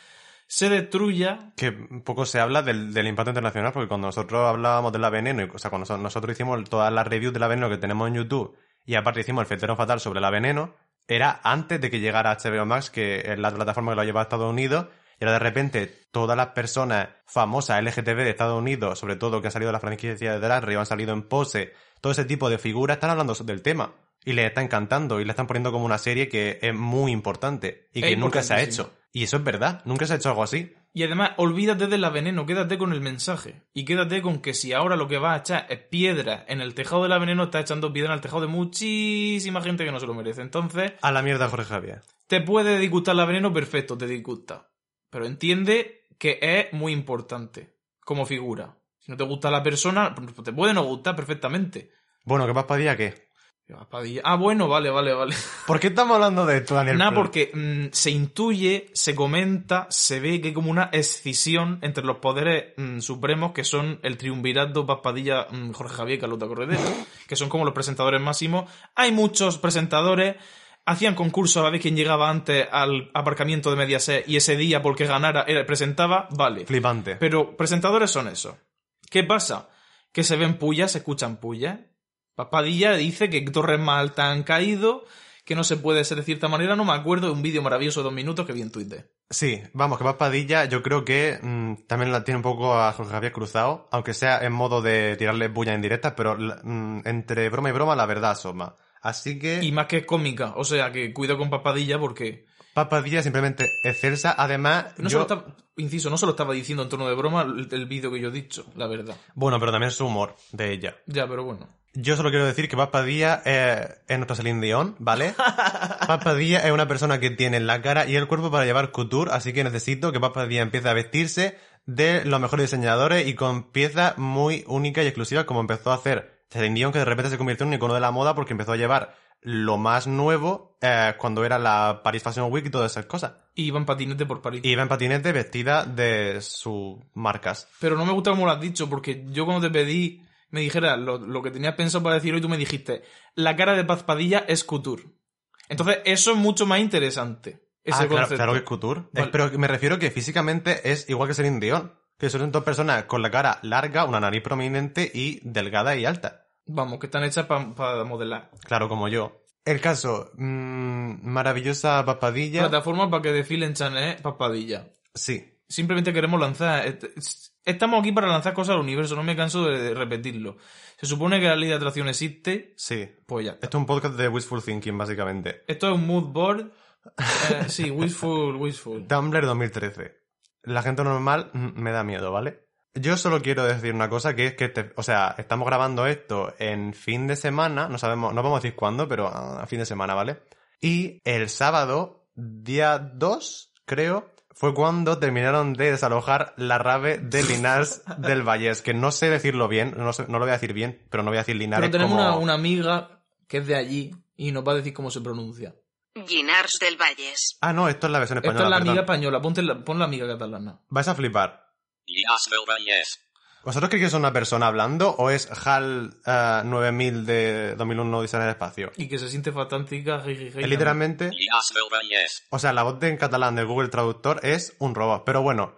se destruya. Que poco se habla del, del impacto internacional, porque cuando nosotros hablábamos de la veneno, o sea, cuando nosotros hicimos todas las reviews de la veneno que tenemos en YouTube, y aparte hicimos el fetero fatal sobre la veneno, era antes de que llegara HBO Max, que es la plataforma que lo lleva a Estados Unidos, y ahora de repente todas las personas famosas LGTB de Estados Unidos, sobre todo que han salido de la franquicia de Drag Race, han salido en pose, todo ese tipo de figuras están hablando del tema. Y les está encantando y le están poniendo como una serie que es muy importante y Es que nunca se ha hecho. Y eso es verdad, nunca se ha hecho algo así. Y además, olvídate de la veneno, quédate con el mensaje. Y quédate con que si ahora lo que vas a echar es piedra en el tejado de la veneno, estás echando piedra en el tejado de muchísima gente que no se lo merece. Entonces, A la mierda, Jorge Javier. te puede disgustar la veneno, perfecto, te disgusta. Pero entiende que es muy importante como figura. Si no te gusta la persona, pues te puede no gustar perfectamente. Bueno, ¿qué paspadilla qué? Padilla. Ah, bueno, vale, vale, vale. ¿Por qué estamos hablando de esto, Daniel? Nada, porque mm, se intuye, se comenta, se ve que hay como una escisión entre los poderes mm, supremos que son el triunvirato Paspadilla, mm, Jorge Javier Carlota Corredera, que son como los presentadores máximos. Hay muchos presentadores, hacían concursos a ver quién llegaba antes al aparcamiento de Mediaset y ese día porque ganara era, presentaba, vale. Flipante. Pero presentadores son esos. ¿Qué pasa? Que se ven pullas, se escuchan pullas. Paspadilla dice que torres más altas han caído, que no se puede ser de cierta manera. No me acuerdo de un vídeo maravilloso de dos minutos que vi en Twitter. Sí, vamos, que paspadilla yo creo que mm, también la tiene un poco a Jorge Javier cruzado, aunque sea en modo de tirarle bulla en directa, pero mm, entre broma y broma la verdad asoma. Así que Y más que es cómica. O sea, que cuido con Paspadilla porque... paspadilla simplemente excelsa. Además, No yo... solo estaba, inciso, no solo estaba diciendo en tono de broma el, el vídeo que yo he dicho, la verdad. Bueno, pero también su humor de ella. Ya, pero bueno. Yo solo quiero decir que Paspadilla es, es nuestra Celine Dion, ¿vale? (laughs) Paspadilla es una persona que tiene la cara y el cuerpo para llevar couture, así que necesito que Paspadilla empiece a vestirse de los mejores diseñadores y con piezas muy únicas y exclusivas como empezó a hacer Celine Dion, que de repente se convirtió en un icono de la moda porque empezó a llevar lo más nuevo eh, cuando era la Paris Fashion Week y todas esas cosas. Y iba en patinete por París. Y iba en patinete vestida de sus marcas. Pero no me gusta como lo has dicho, porque yo cuando te pedí, me dijeras lo, lo que tenías pensado para decir hoy, tú me dijiste, la cara de Pazpadilla es couture. Entonces, eso es mucho más interesante. Ese ah, claro, claro que es couture. Vale. Pero me refiero que físicamente es igual que Celine Dion. Que son dos personas con la cara larga, una nariz prominente y delgada y alta. Vamos, que están hechas para modelar. Claro, como yo. El caso, mm, maravillosa papadilla. Plataforma para que desfilen Chanel, Pazpadilla. Sí. Simplemente queremos lanzar. est- Estamos aquí para lanzar cosas al universo, no me canso de repetirlo. Se supone que la ley de atracción existe, Sí. pues ya. está. Esto es un podcast de wishful thinking, básicamente. Esto es un mood board. Eh, sí, wishful, wishful. (laughs) Tumblr 2013. La gente normal mm, me da miedo, ¿vale? Yo solo quiero decir una cosa, que es que, te- o sea, estamos grabando esto en fin de semana, no sabemos, no vamos a decir cuándo, pero a fin de semana, ¿vale? Y el sábado, día 2, creo, fue cuando terminaron de desalojar la rave de Linares (laughs) del Vallés, que no sé decirlo bien, no, sé- no lo voy a decir bien, pero no voy a decir Linares Pero tenemos como... una, una amiga que es de allí y nos va a decir cómo se pronuncia. Llinars del Valles. Ah, no, esto es la versión Esta española, es la perdón. amiga española, ponte la, pon la amiga catalana. Vais a flipar. Llinars del. ¿Vosotros creéis que es una persona hablando o es HAL eh, 9000 de 2001 Odisea en el espacio? Y que se siente fantástica. Es literalmente... Del. O sea, la voz de en catalán del Google Traductor es un robot. Pero bueno,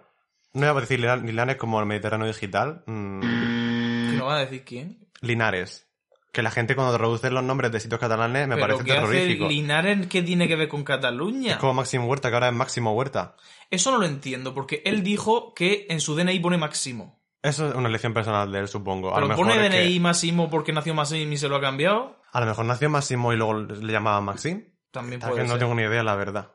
no voy a decir Lina- Linares como el Mediterráneo Digital. mm, ¿Que nos va a decir quién? Linares. Que la gente cuando traduce los nombres de sitios catalanes me ¿Pero parece qué hace terrorífico. Linares? ¿Qué tiene que ver con Cataluña? Es como Máximo Huerta, que ahora es Máximo Huerta. Eso no lo entiendo, porque él dijo que en su DNI pone Máximo. Eso es una elección personal de él, supongo. A lo mejor pone es que- DNI Máximo porque nació Máximo y se lo ha cambiado. A lo mejor nació Máximo y luego le llamaban Maxim. También puede que no ser. tengo ni idea, la verdad.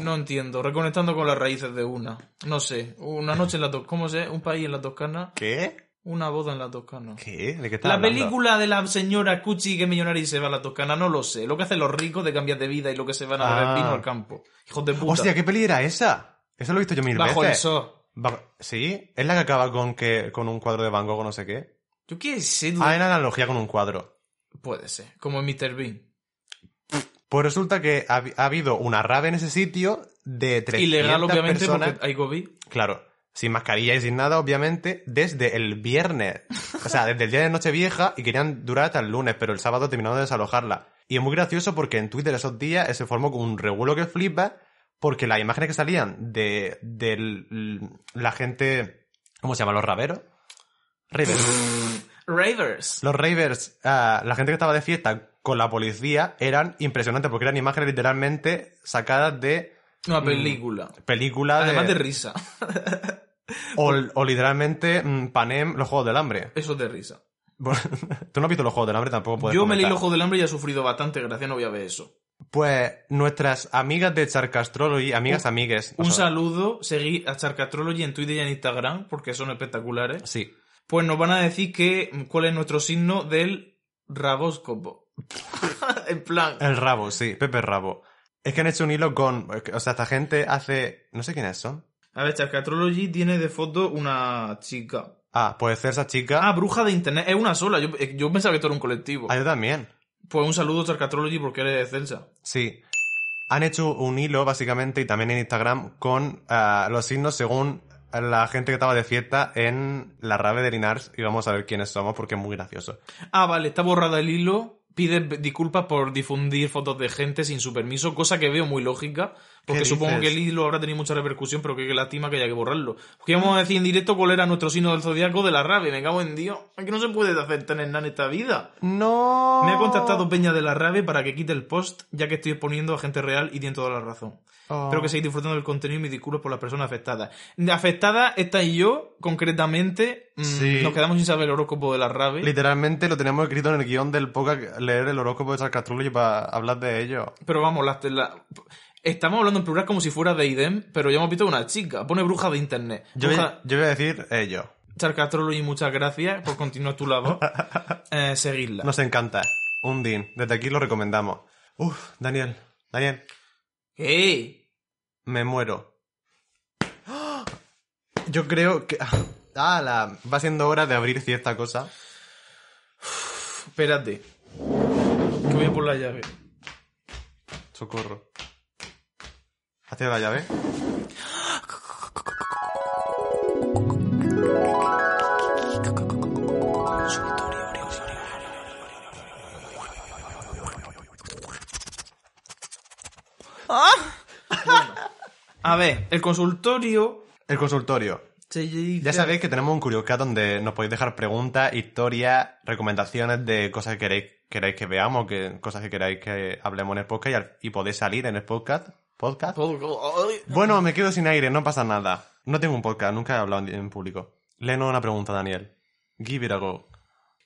No entiendo. Reconectando con las raíces de una. No sé. Una noche en la Toscana. ¿Cómo sé? Un país en la Toscana. ¿Qué? Una boda en la Toscana. ¿Qué? ¿De qué estás La hablando? película de la señora Cuchi que millonaria y se va a la Toscana, no lo sé. Lo que hacen los ricos de cambiar de vida y lo que se van a beber Ah. vino al campo. Hijos de puta. Hostia, ¿qué peli era esa? Eso lo he visto yo mil Bajo el veces. sol. Ba- ¿Sí? ¿Es la que acaba con que con un cuadro de Van Gogh o no sé qué? Yo qué sé. Ah, una analogía con un cuadro. Puede ser. Como en Mr. Bean. Pues resulta que ha, ha habido una rave en ese sitio de 300 Ilegal, obviamente, personas. porque hay COVID. Claro, sin mascarilla y sin nada, obviamente, desde el viernes. O sea, desde el día de Nochevieja y querían durar hasta el lunes, pero el sábado terminaron de desalojarla. Y es muy gracioso porque en Twitter esos días se formó como un revuelo que flipa porque las imágenes que salían de, de la gente... ¿Cómo se llama? ¿Los raveros? Ravers. (laughs) Ravers. Los ravers, ah, la gente que estaba de fiesta con la policía eran impresionantes porque eran imágenes literalmente sacadas de Una película. películas Además de de, risa. (laughs) o, o literalmente mm, Panem, los Juegos del Hambre. Eso es de risa. Bueno, (laughs) Tú no has visto los Juegos del Hambre, tampoco puedes Yo me leí el ojo del hambre y he sufrido bastante, gracias, no voy a ver eso. Pues nuestras amigas de Charcastrology, amigas amigues... Un o sea, saludo, seguí a Charcatrology en Twitter y en Instagram, porque son espectaculares. Sí. Pues nos van a decir que cuál es nuestro signo del rabóscopo. (laughs) en plan, El rabo, sí, Pepe Rabo. Es que han hecho un hilo con... O sea, esta gente hace... No sé quiénes son. a ver, Charcatrology tiene de foto una chica. Ah, puede ser esa chica. Ah, bruja de internet, es una sola. Yo, eh, yo pensaba que esto era un colectivo. Ah, yo también. Pues un saludo Charcatrology porque eres Celsa. Sí. Han hecho un hilo, básicamente, y también en Instagram, con ah, los signos según la gente que estaba de fiesta en la rave de Linares. Y vamos a ver quiénes somos porque es muy gracioso. Ah, vale, está borrada el hilo. Pide disculpas por difundir fotos de gente sin su permiso, cosa que veo muy lógica, porque ¿Qué supongo que el hilo habrá tenido mucha repercusión, pero que lástima que haya que borrarlo. Porque íbamos a decir en directo cuál era nuestro signo del zodiaco de la rave, me cago en Dios. Es que no se puede hacer tener nada en esta vida. ¡No! Me ha contactado Peña de la Rave para que quite el post, ya que estoy exponiendo a gente real y tiene toda la razón. Oh. Espero que seguís disfrutando del contenido y me disculpo por las personas afectadas. Afectada esta y yo, concretamente, mm, Sí. nos quedamos sin saber el horóscopo de la Rave. Literalmente lo teníamos escrito en el guion del podcast, leer el horóscopo de Charcastrology para hablar de ello. Pero vamos, la, la- estamos hablando en plural como si fuera de IDEM, pero ya hemos visto una chica. Pone bruja de internet. Yo, voy, Bruja, yo voy a decir ello. Charcatrolo y muchas gracias por continuar tu labor. (laughs) Eh, seguidla. Nos encanta. Un din. Desde aquí lo recomendamos. Uf, Daniel. Daniel, ¡Ey! me muero. Yo creo que... Ah, la... va siendo hora de abrir cierta cosa. Espérate. Que voy a por la llave. Socorro. ¿Has tirado la llave? A ver, el consultorio. El consultorio. Ya sabéis que tenemos un Curioscat donde nos podéis dejar preguntas, historias, recomendaciones de cosas que queréis, queráis que veamos, que, cosas que queráis que hablemos en el podcast y, al- y podéis salir en el podcast. ¿Podcast? Bueno, me quedo sin aire, no pasa nada. No tengo un podcast, nunca he hablado en, en público. Léenos una pregunta, Daniel. Give it a go.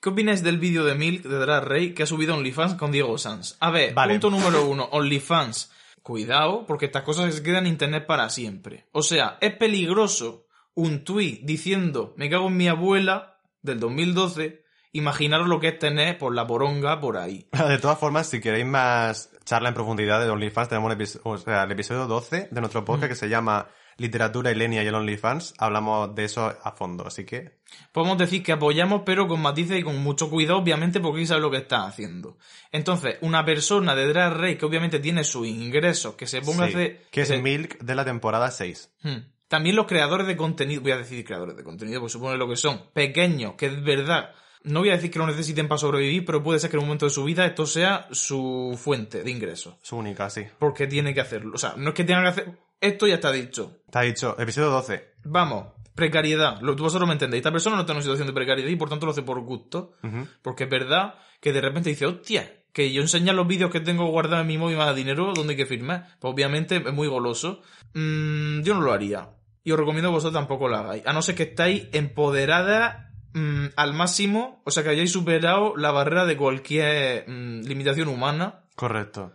¿Qué opináis del vídeo de Milk de Drag Rey que ha subido OnlyFans con Diego Sanz? A ver, Vale. punto número uno, OnlyFans. Cuidado, porque estas cosas se quedan en internet para siempre. O sea, es peligroso un tuit diciendo me cago en mi abuela del 2012, imaginaros lo que es tener por la poronga por ahí. (laughs) De todas formas, si queréis más charla en profundidad de OnlyFans, tenemos o sea, el episodio 12 de nuestro podcast que se llama Literatura, Ilenia y el OnlyFans. Hablamos de eso a fondo, así que... Podemos decir que apoyamos, pero con matices y con mucho cuidado, obviamente, porque sabe lo que está haciendo. Entonces, una persona de Drag Race que obviamente tiene sus ingresos, que se ponga sí, a hacer... que es se- Milk de la temporada 6. Hmm. También los creadores de contenido, voy a decir creadores de contenido, porque supone lo que son, pequeños, que es verdad, no voy a decir que lo necesiten para sobrevivir, pero puede ser que en un momento de su vida esto sea su fuente de ingresos. Su única, sí. Porque tiene que hacerlo. O sea, no es que tengan que hacer... Esto ya está dicho. Ha dicho, episodio 12. Vamos, precariedad. Lo, vosotros me entendéis. Esta persona no está en una situación de precariedad y por tanto lo hace por gusto. Porque es verdad que de repente dice, hostia, que yo enseñar los vídeos que tengo guardados en mi móvil más dinero, ¿dónde hay que firmar? Pues obviamente es muy goloso. Mm, yo no lo haría. Y os recomiendo que vosotros tampoco lo hagáis. A no ser que estáis empoderada mm, al máximo, o sea que hayáis superado la barrera de cualquier mm, limitación humana. Correcto.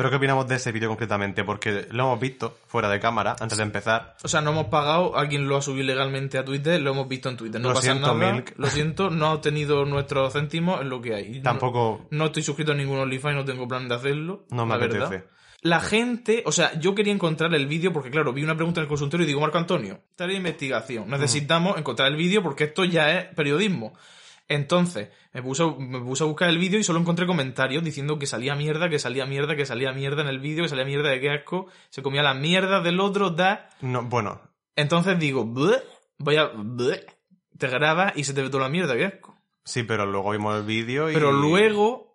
Pero ¿qué opinamos de ese vídeo concretamente? Porque lo hemos visto fuera de cámara, antes de empezar. O sea, no hemos pagado, alguien lo ha subido ilegalmente a Twitter, lo hemos visto en Twitter. No Lo pasa siento, nada. Milk. Lo siento, no ha obtenido nuestros céntimos, es lo que hay. Tampoco... No, estoy suscrito a ningún OnlyFans, no tengo plan de hacerlo. No me la verdad. La gente, o sea, yo quería encontrar el vídeo porque, claro, vi una pregunta en el consultorio y digo, Marco Antonio, tarea de investigación. Necesitamos encontrar el vídeo porque esto ya es periodismo. Entonces, me puse, a- me puse a buscar el vídeo y solo encontré comentarios diciendo que salía mierda, que salía mierda, que salía mierda en el vídeo, que salía mierda de qué asco, se comía la mierda del otro, da. No, bueno, Entonces digo, voy a. bleh", te grabas y se te ve toda la mierda, qué asco. sí, pero luego vimos el vídeo y... Pero luego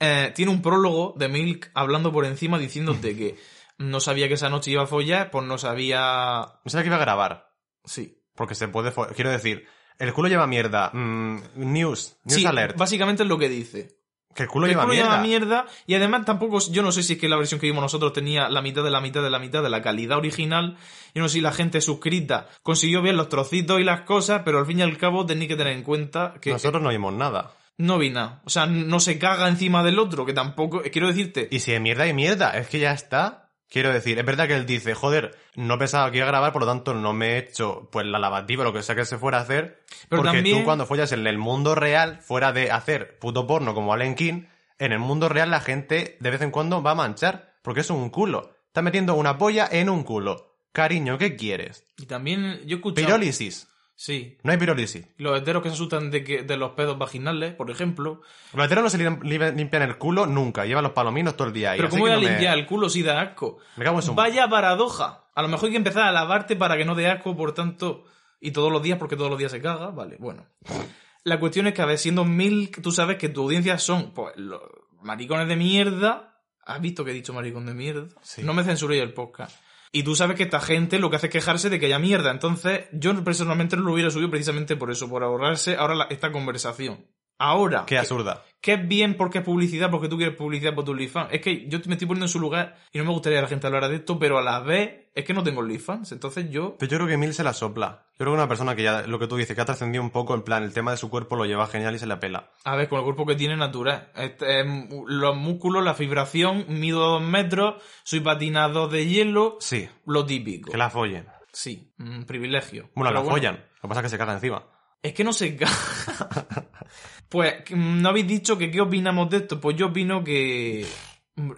eh, tiene un prólogo de Milk hablando por encima diciéndote que no sabía que esa noche iba a follar, pues no sabía... No sabía que iba a grabar. Sí. Porque se puede... Quiero decir, el culo lleva mierda. Mm, news. News Sí, alert. básicamente es lo que dice. Que el culo el lleva culo mierda. lleva mierda y además tampoco, yo no sé si es que la versión que vimos nosotros tenía la mitad de la mitad de la mitad de la calidad original. Yo no sé si la gente suscrita consiguió ver los trocitos y las cosas, pero al fin y al cabo tenéis que tener en cuenta que Nosotros no vimos nada. No vi nada. O sea, no se caga encima del otro, que tampoco... Quiero decirte... Y si es mierda, y mierda. Es que ya está. Quiero decir, es verdad que él dice, joder, no pensaba que iba a grabar, por lo tanto no me he hecho pues la lavativa o lo que sea que se fuera a hacer. Pero porque también- tú cuando follas en el mundo real, fuera de hacer puto porno como Allen King, en el mundo real la gente de vez en cuando va a manchar. Porque es un culo. Está metiendo una polla en un culo. Cariño, ¿qué quieres? Y también yo he escuchado... Pirólisis. Sí. No hay pirólisis. Los heteros que se asustan de, que, de los pedos vaginales, por ejemplo. Los heteros no se lim- lim- limpian el culo nunca. Llevan los palominos todo el día ahí. Pero ¿cómo voy a no me- limpiar el culo si da asco? Me cago en su- Vaya paradoja. A lo mejor hay que empezar a lavarte para que no dé asco, por tanto... Y todos los días, porque todos los días se caga. Vale, bueno. La cuestión es que, a ver, siendo mil, tú sabes que tu audiencia son, pues, los maricones de mierda. ¿Has visto que he dicho maricón de mierda? Sí. No me censuré el podcast. Y tú sabes que esta gente lo que hace es quejarse de que haya mierda. Entonces, yo personalmente no lo hubiera subido precisamente por eso, por ahorrarse ahora la- esta conversación. Ahora, Qué absurda. que es bien porque es publicidad, porque tú quieres publicidad por tu OnlyFans. Es que yo me estoy poniendo en su lugar y no me gustaría que la gente hablara de esto, pero a la vez es que no tengo OnlyFans. Entonces yo... Pero yo creo que Mil se la sopla. Yo creo que una persona que ya, lo que tú dices, que ha trascendido un poco, en plan, el tema de su cuerpo lo lleva genial y se la pela. A ver, con el cuerpo que tiene natural. Este, los músculos, la fibración, mido dos metros, soy patinador de hielo, Sí, lo típico. que la follen. Sí, un privilegio. Bueno, Pero la follan. Lo que pasa es que se caga encima. Es que no se caga. (laughs) pues, ¿no habéis dicho que qué opinamos de esto? Pues yo opino que...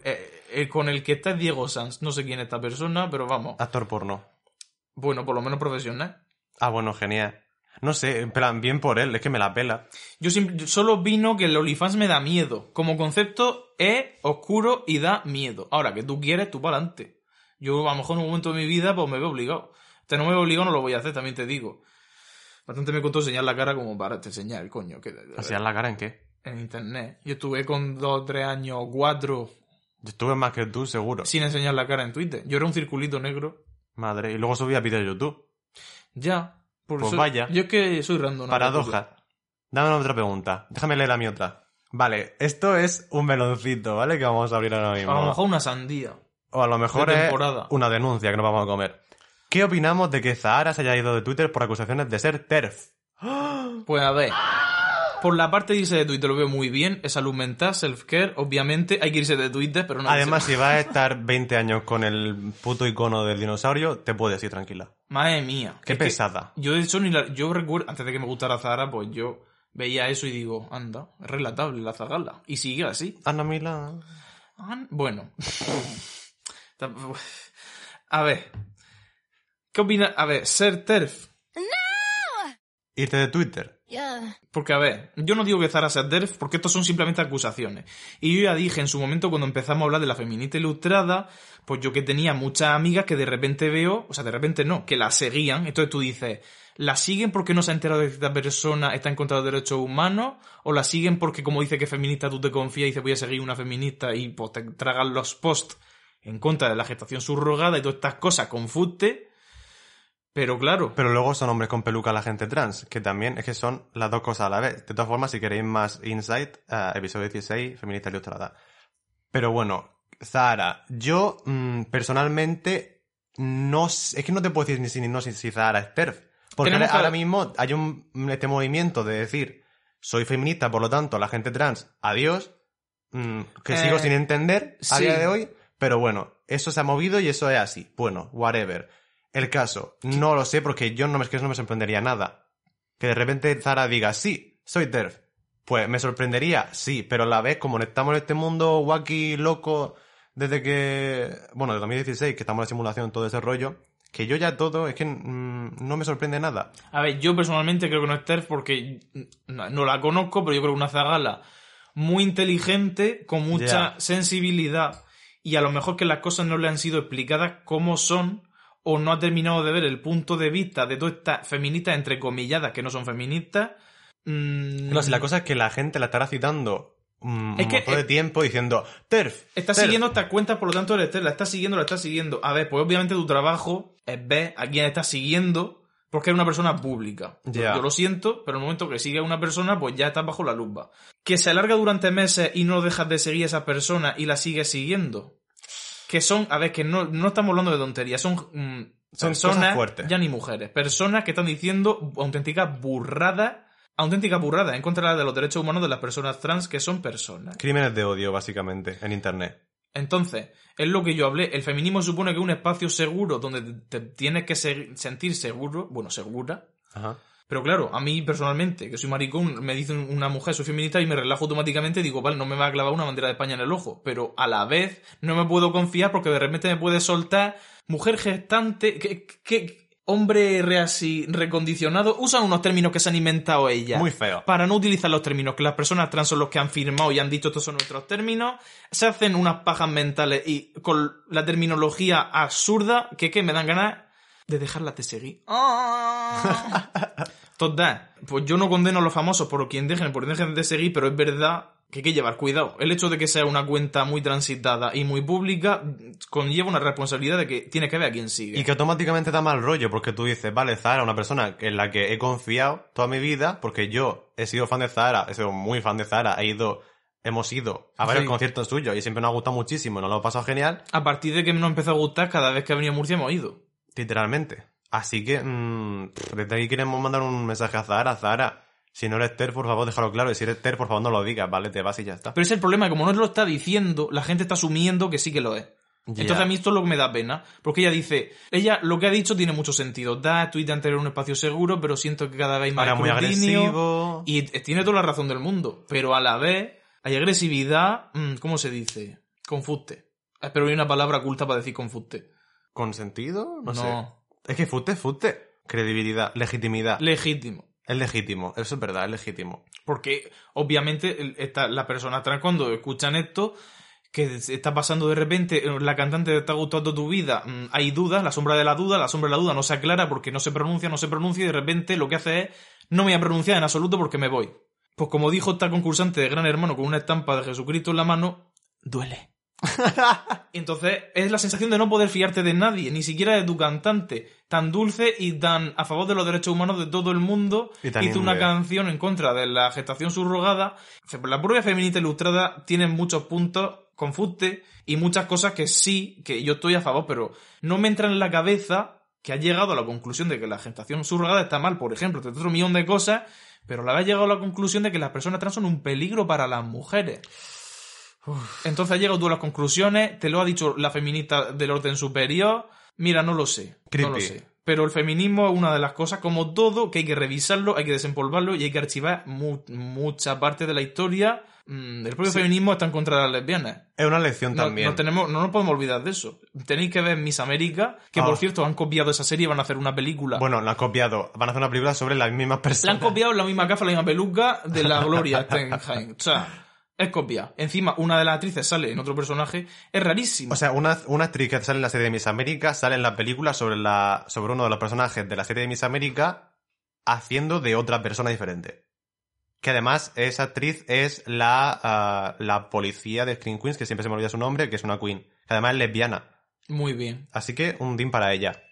eh, eh, con el que está es Diego Sanz. No sé quién es esta persona, pero vamos. Actor porno. Bueno, por lo menos profesional. Ah, bueno, genial. No sé, en plan, bien por él, es que me la pela. Yo, yo solo opino que el OnlyFans me da miedo. Como concepto es oscuro y da miedo. Ahora, que tú quieres, tú para adelante. Yo a lo mejor en un momento de mi vida pues me veo obligado. Te no me veo obligado, no lo voy a hacer, también te digo. Bastante me costó enseñar la cara como para te enseñar, coño. Que, ¿Así en la cara en qué? en internet. Yo estuve con dos, tres años, cuatro, Yo estuve más que tú, seguro. sin enseñar la cara en Twitter. Yo era un circulito negro. Madre, y luego subí a vídeos de YouTube. Ya. Por Pues eso- vaya. Yo es que soy random. Paradoja. Dame otra pregunta. Déjame leer a mi otra. Vale, esto es un meloncito, ¿vale? Que vamos a abrir ahora mismo. A lo mejor una sandía. O a lo mejor es una denuncia que nos vamos a comer. ¿Qué opinamos de que Zahara se haya ido de Twitter por acusaciones de ser TERF? (gasps) Pues a ver. Por la parte de irse de Twitter lo veo muy bien, es salud mental, self-care, obviamente hay que irse de Twitter, pero no... Además, si vas a (laughs) estar 20 años con el puto icono del dinosaurio, te puedes ir tranquila. Madre mía. Qué Es pesada. yo de hecho ni la... Yo recuerdo, antes de que me gustara Zara, pues yo veía eso y digo, anda, es relatable la zagala. Y sigue así. Ana Mila. Bueno. (laughs) A ver. ¿Qué opinas? A ver, ser TERF. Irte de Twitter. Porque, a ver, yo no digo que Zara sea TERF porque estos son simplemente acusaciones. Y yo ya dije en su momento cuando empezamos a hablar de la feminista ilustrada, pues yo que tenía muchas amigas que de repente veo, o sea, de repente no, que la seguían. Entonces tú dices, ¿la siguen porque no se ha enterado de que esta persona está en contra de los derechos humanos? ¿O la siguen porque, como dice que es feminista, tú te confías y dices voy a seguir una feminista y pues te tragan los posts en contra de la gestación subrogada y todas estas cosas con fuste? Pero claro, Pero luego son hombres con peluca la gente trans, que también es que son las dos cosas a la vez. De todas formas, si queréis más insight, eh, episodio 16, Feminista Ilustrada. Pero bueno, Zara, yo mm, personalmente no sé- es que no te puedo decir ni si, no si, si Zara es TERF. Porque ahora, mismo hay un este movimiento de decir soy feminista, por lo tanto, la gente trans, adiós, mm, que Eh, sigo sin entender a sí. día de hoy, pero bueno, eso se ha movido y eso es así. Bueno, whatever. El caso, no lo sé porque yo no me, es que no me sorprendería nada. Que de repente Zara diga, sí, soy TERF. Pues me sorprendería, sí, pero a la vez, como estamos en este mundo wacky, loco, desde que, bueno, de 2016, que estamos en la simulación, todo ese rollo, que yo ya todo, es que mm, no me sorprende nada. A ver, yo personalmente creo que no es TERF porque no, no la conozco, pero yo creo que una zagala muy inteligente, con mucha sensibilidad y a lo mejor que las cosas no le han sido explicadas como son o no ha terminado de ver el punto de vista de todas estas feministas entrecomilladas que no son feministas. mm, No, si la cosa es que la gente la estará citando mm, Es un que, montón de tiempo diciendo, TERF. Está TERF". siguiendo estas cuentas, por lo tanto, eres TERF, la estás siguiendo, la estás siguiendo. A ver, pues obviamente tu trabajo es ver a quién estás siguiendo, porque es una persona pública. Yo lo siento, pero en el momento que sigue a una persona, pues ya estás bajo la lupa. Que se alarga durante meses y no dejas de seguir a esa persona y la sigues siguiendo. Que son, a ver, que no, no estamos hablando de tonterías, son, mm, Son personas, fuertes. ya ni mujeres, personas que están diciendo auténticas burradas, auténticas burradas en contra de los derechos humanos de las personas trans que son personas. Crímenes de odio, básicamente, en internet. Entonces, es lo que yo hablé. El feminismo supone que es un espacio seguro donde te, te tienes que se- sentir seguro, bueno, segura. Ajá. Pero claro, a mí personalmente, que soy maricón, me dice una mujer, soy feminista y me relajo automáticamente y digo, vale, no me va a clavar una bandera de España en el ojo. Pero a la vez no me puedo confiar porque de repente me puede soltar mujer gestante, que, que- hombre reasi, recondicionado. Usan unos términos que se han inventado ellas Muy feo. para no utilizar los términos que las personas trans son los que han firmado y han dicho estos son nuestros términos, se hacen unas pajas mentales y con la terminología absurda que, que me dan ganas de dejarlas de seguir. ¡Ah! (laughs) Total, pues yo no condeno a los famosos por quien dejen, por quien dejen de seguir, pero es verdad que hay que llevar cuidado. El hecho de que sea una cuenta muy transitada y muy pública conlleva una responsabilidad de que tiene que ver a quién sigue. Y que automáticamente da mal rollo, porque tú dices, vale, Zara, una persona en la que he confiado toda mi vida, porque yo he sido fan de Zara, he sido muy fan de Zara, he ido, hemos ido a varios Sí. conciertos suyos y siempre nos ha gustado muchísimo, nos lo he pasado genial, A partir de que nos empezó a gustar, cada vez que ha venido a Murcia hemos ido. Literalmente. Así que, mm, desde aquí queremos mandar un mensaje a Zara, Zara, si no eres Ter, por favor, déjalo claro, y si eres Ter, por favor, no lo digas, ¿vale? Te vas y ya está. Pero es el problema, como no lo está diciendo, la gente está asumiendo que sí que lo es. Entonces a mí esto es lo que me da pena, porque ella dice, ella lo que ha dicho tiene mucho sentido, da Twitter anterior un espacio seguro, pero siento que cada vez hay más muy agresivo. y tiene toda la razón del mundo, pero a la vez hay agresividad, mm, ¿cómo se dice? Confuste. Pero hay una palabra oculta para decir confuste. ¿Con sentido? No, No. sé. Es que fuste, fuste. Credibilidad, legitimidad. Legítimo. es legítimo, eso es verdad, es legítimo. Porque obviamente esta, las personas trans cuando escuchan esto, que está pasando de repente, eh, la cantante te está gustando tu vida, mm, hay dudas, la sombra de la duda, la sombra de la duda no se aclara porque no se pronuncia, no se pronuncia y de repente lo que hace es, no me voy a pronunciar en absoluto porque me voy. Pues como dijo esta concursante de Gran Hermano con una estampa de Jesucristo en la mano, duele. Y (laughs) entonces es la sensación de no poder fiarte de nadie, ni siquiera de tu cantante, tan dulce y tan a favor de los derechos humanos de todo el mundo, Y tan hizo una canción en contra de la gestación subrogada. La propia feminista ilustrada tiene muchos puntos con fuste y muchas cosas que sí, que yo estoy a favor, pero no me entra en la cabeza que ha llegado a la conclusión de que la gestación subrogada está mal, por ejemplo, entre otro millón de cosas, pero la ha llegado a la conclusión de que las personas trans son un peligro para las mujeres. Entonces has llegado tú a las conclusiones, te lo ha dicho la feminista del orden superior. Mira, no lo sé. No lo sé. Pero el feminismo es una de las cosas, como todo, que hay que revisarlo, hay que desempolvarlo y hay que archivar mu- mucha parte de la historia. Mm, El propio feminismo está en contra de las lesbianas. Es una lección No, también. no tenemos, no nos podemos olvidar de eso. Tenéis que ver Miss América, que Ah. por cierto han copiado esa serie y van a hacer una película. Bueno, la han copiado. Van a hacer una película sobre las mismas La personas. han copiado la misma gafa, la misma peluca de la Gloria Steinheim. O sea, es copia. Encima, una de las actrices sale en otro personaje. Es rarísimo. O sea, una, una actriz que sale en la serie de Miss América sale en la película sobre, la, sobre uno de los personajes de la serie de Miss América haciendo de otra persona diferente. Que además esa actriz es la, ah, la policía de Screen Queens, que siempre se me olvida su nombre, que es una queen. Que además es lesbiana. Muy bien. Así que un din para ella,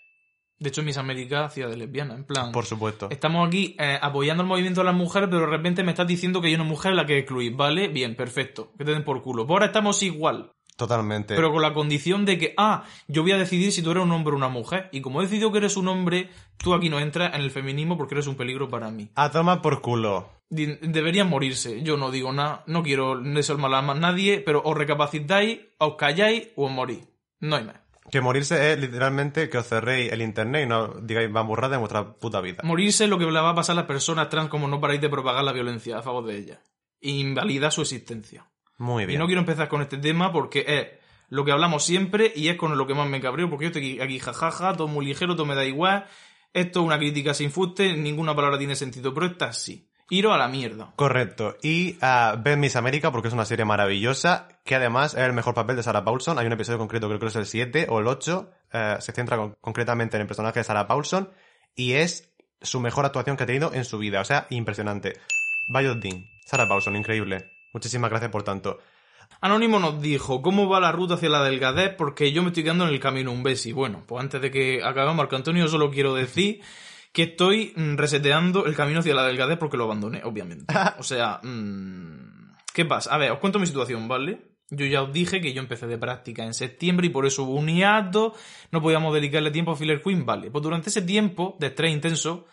De hecho, Miss América hacía de lesbiana, en plan. por supuesto. Estamos aquí eh, apoyando el movimiento de las mujeres, pero de repente me estás diciendo que hay una mujer a la que excluir, ¿vale? Bien, perfecto. Que te den por culo. Pues ahora estamos igual. Totalmente. Pero con la condición de que, ah, yo voy a decidir si tú eres un hombre o una mujer. Y como he decidido que eres un hombre, tú aquí no entras en el feminismo porque eres un peligro para mí. A tomar por culo. Deberían morirse. Yo no digo nada, no quiero desear mal a nadie, pero os recapacitáis, os calláis o os morís. No hay más. Que morirse es literalmente que os cerréis el internet y no digáis bamburrada en vuestra puta vida. Morirse es lo que le va a pasar a las personas trans como no paráis de propagar la violencia a favor de ellas. Invalida su existencia. Muy Y bien. no quiero empezar con este tema porque es lo que hablamos siempre y es con lo que más me cabreo porque yo estoy aquí, aquí jajaja, todo muy ligero, todo me da igual. Esto es una crítica sin fuste, ninguna palabra tiene sentido, pero esta sí. Iros a la mierda. Correcto. Y ah, ved Miss América porque es una serie maravillosa, que además es el mejor papel de Sarah Paulson. Hay un episodio concreto, creo que es el 7 o el 8, eh, se centra con- concretamente en el personaje de Sarah Paulson y es su mejor actuación que ha tenido en su vida. O sea, impresionante. Vaya Dean. Sarah Paulson, increíble. Muchísimas gracias por tanto. Anónimo nos dijo, ¿cómo va la ruta hacia la delgadez? Porque yo me estoy quedando en el camino un besi. Bueno, pues antes de que acabemos, Marco Antonio, solo quiero decir que estoy mm, reseteando el camino hacia la delgadez porque lo abandoné, obviamente. (laughs) O sea, mm, ¿qué pasa? A ver, os cuento mi situación, ¿vale? Yo ya os dije que yo empecé de práctica en septiembre y por eso hubo un hiato, no podíamos dedicarle tiempo a Filler Queen, ¿vale? Pues durante ese tiempo de estrés intenso,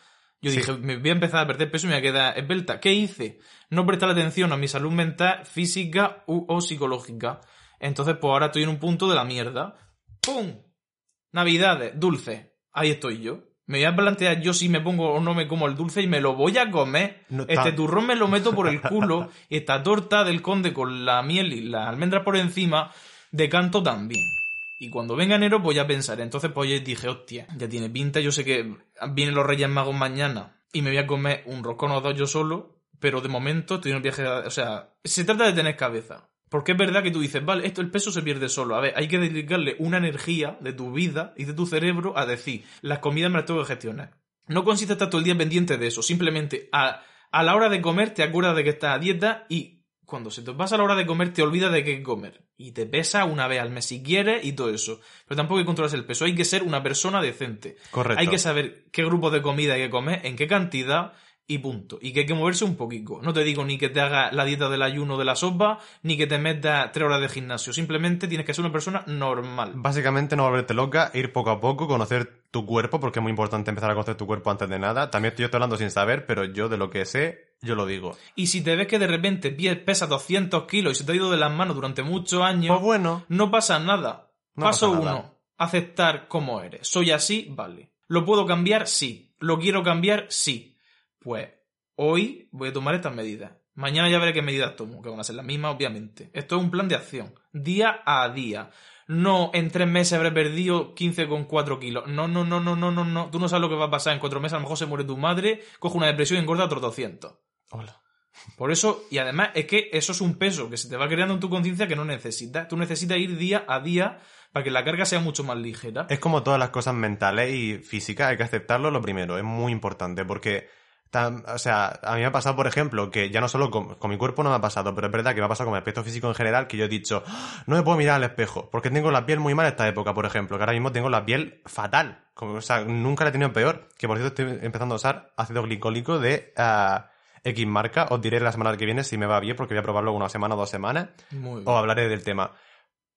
yo Sí. dije, me voy a empezar a perder peso y me voy a quedar esbelta. ¿Qué hice? No prestar atención a mi salud mental, física u- o psicológica. Entonces, pues ahora estoy en un punto de la mierda. ¡Pum! Navidades, dulce. Ahí estoy yo. Me voy a plantear yo si me pongo o no me como el dulce y me lo voy a comer. No, este turrón me lo meto por el culo. y (laughs) esta torta del conde con la miel y las almendras por encima, de canto también. Y cuando venga enero, pues ya pensaré. Entonces, pues yo dije, hostia, ya tiene pinta. Yo sé que vienen los Reyes Magos mañana y me voy a comer un roscón o dos yo solo. Pero de momento estoy en un viaje. O sea, se trata de tener cabeza. Porque es verdad que tú dices, vale, esto el peso se pierde solo. A ver, hay que dedicarle una energía de tu vida y de tu cerebro a decir, las comidas me las tengo que gestionar. No consiste estar todo el día pendiente de eso. Simplemente a, a la hora de comer te acuerdas de que estás a dieta y cuando se te pasa la hora de comer te olvidas de qué comer. Y te pesa una vez al mes si quieres y todo eso. Pero tampoco hay que controlar el peso. Hay que ser una persona decente. Correcto. Hay que saber qué grupo de comida hay que comer, en qué cantidad y punto. Y que hay que moverse un poquito. No te digo ni que te haga la dieta del ayuno de la sopa, ni que te metas tres horas de gimnasio. Simplemente tienes que ser una persona normal. Básicamente no volverte loca, ir poco a poco, conocer tu cuerpo, porque es muy importante empezar a conocer tu cuerpo antes de nada. También yo estoy hablando sin saber, pero yo de lo que sé, yo lo digo. Y si te ves que de repente pesa 200 kilos y se te ha ido de las manos durante muchos años, Pues bueno, no pasa nada. No Paso pasa uno, aceptar como eres. Soy así, vale. ¿Lo puedo cambiar? Sí. ¿Lo quiero cambiar? Sí. Pues hoy voy a tomar estas medidas. Mañana ya veré qué medidas tomo, que van a ser las mismas, obviamente. Esto es un plan de acción, día a día. No, en tres meses habré perdido 15,4 kilos. No, no, no, no, no, no, no. Tú no sabes lo que va a pasar en cuatro meses. A lo mejor se muere tu madre, coge una depresión y engorda otros 200. hola. Por eso, y además es que eso es un peso que se te va creando en tu conciencia que no necesitas. Tú necesitas ir día a día para que la carga sea mucho más ligera. Es como todas las cosas mentales y físicas, hay que aceptarlo lo primero, es muy importante, porque, o sea, a mí me ha pasado, por ejemplo, que ya no solo con, con mi cuerpo no me ha pasado, pero es verdad que me ha pasado con mi aspecto físico en general, que yo he dicho, "Ah, no me puedo mirar al espejo, porque tengo la piel muy mal esta época, por ejemplo, que ahora mismo tengo la piel fatal, como, o sea, nunca la he tenido peor, que por cierto estoy empezando a usar ácido glicólico de ah, X marca, os diré la semana que viene si me va bien, porque voy a probarlo una semana o dos semanas, o hablaré del tema.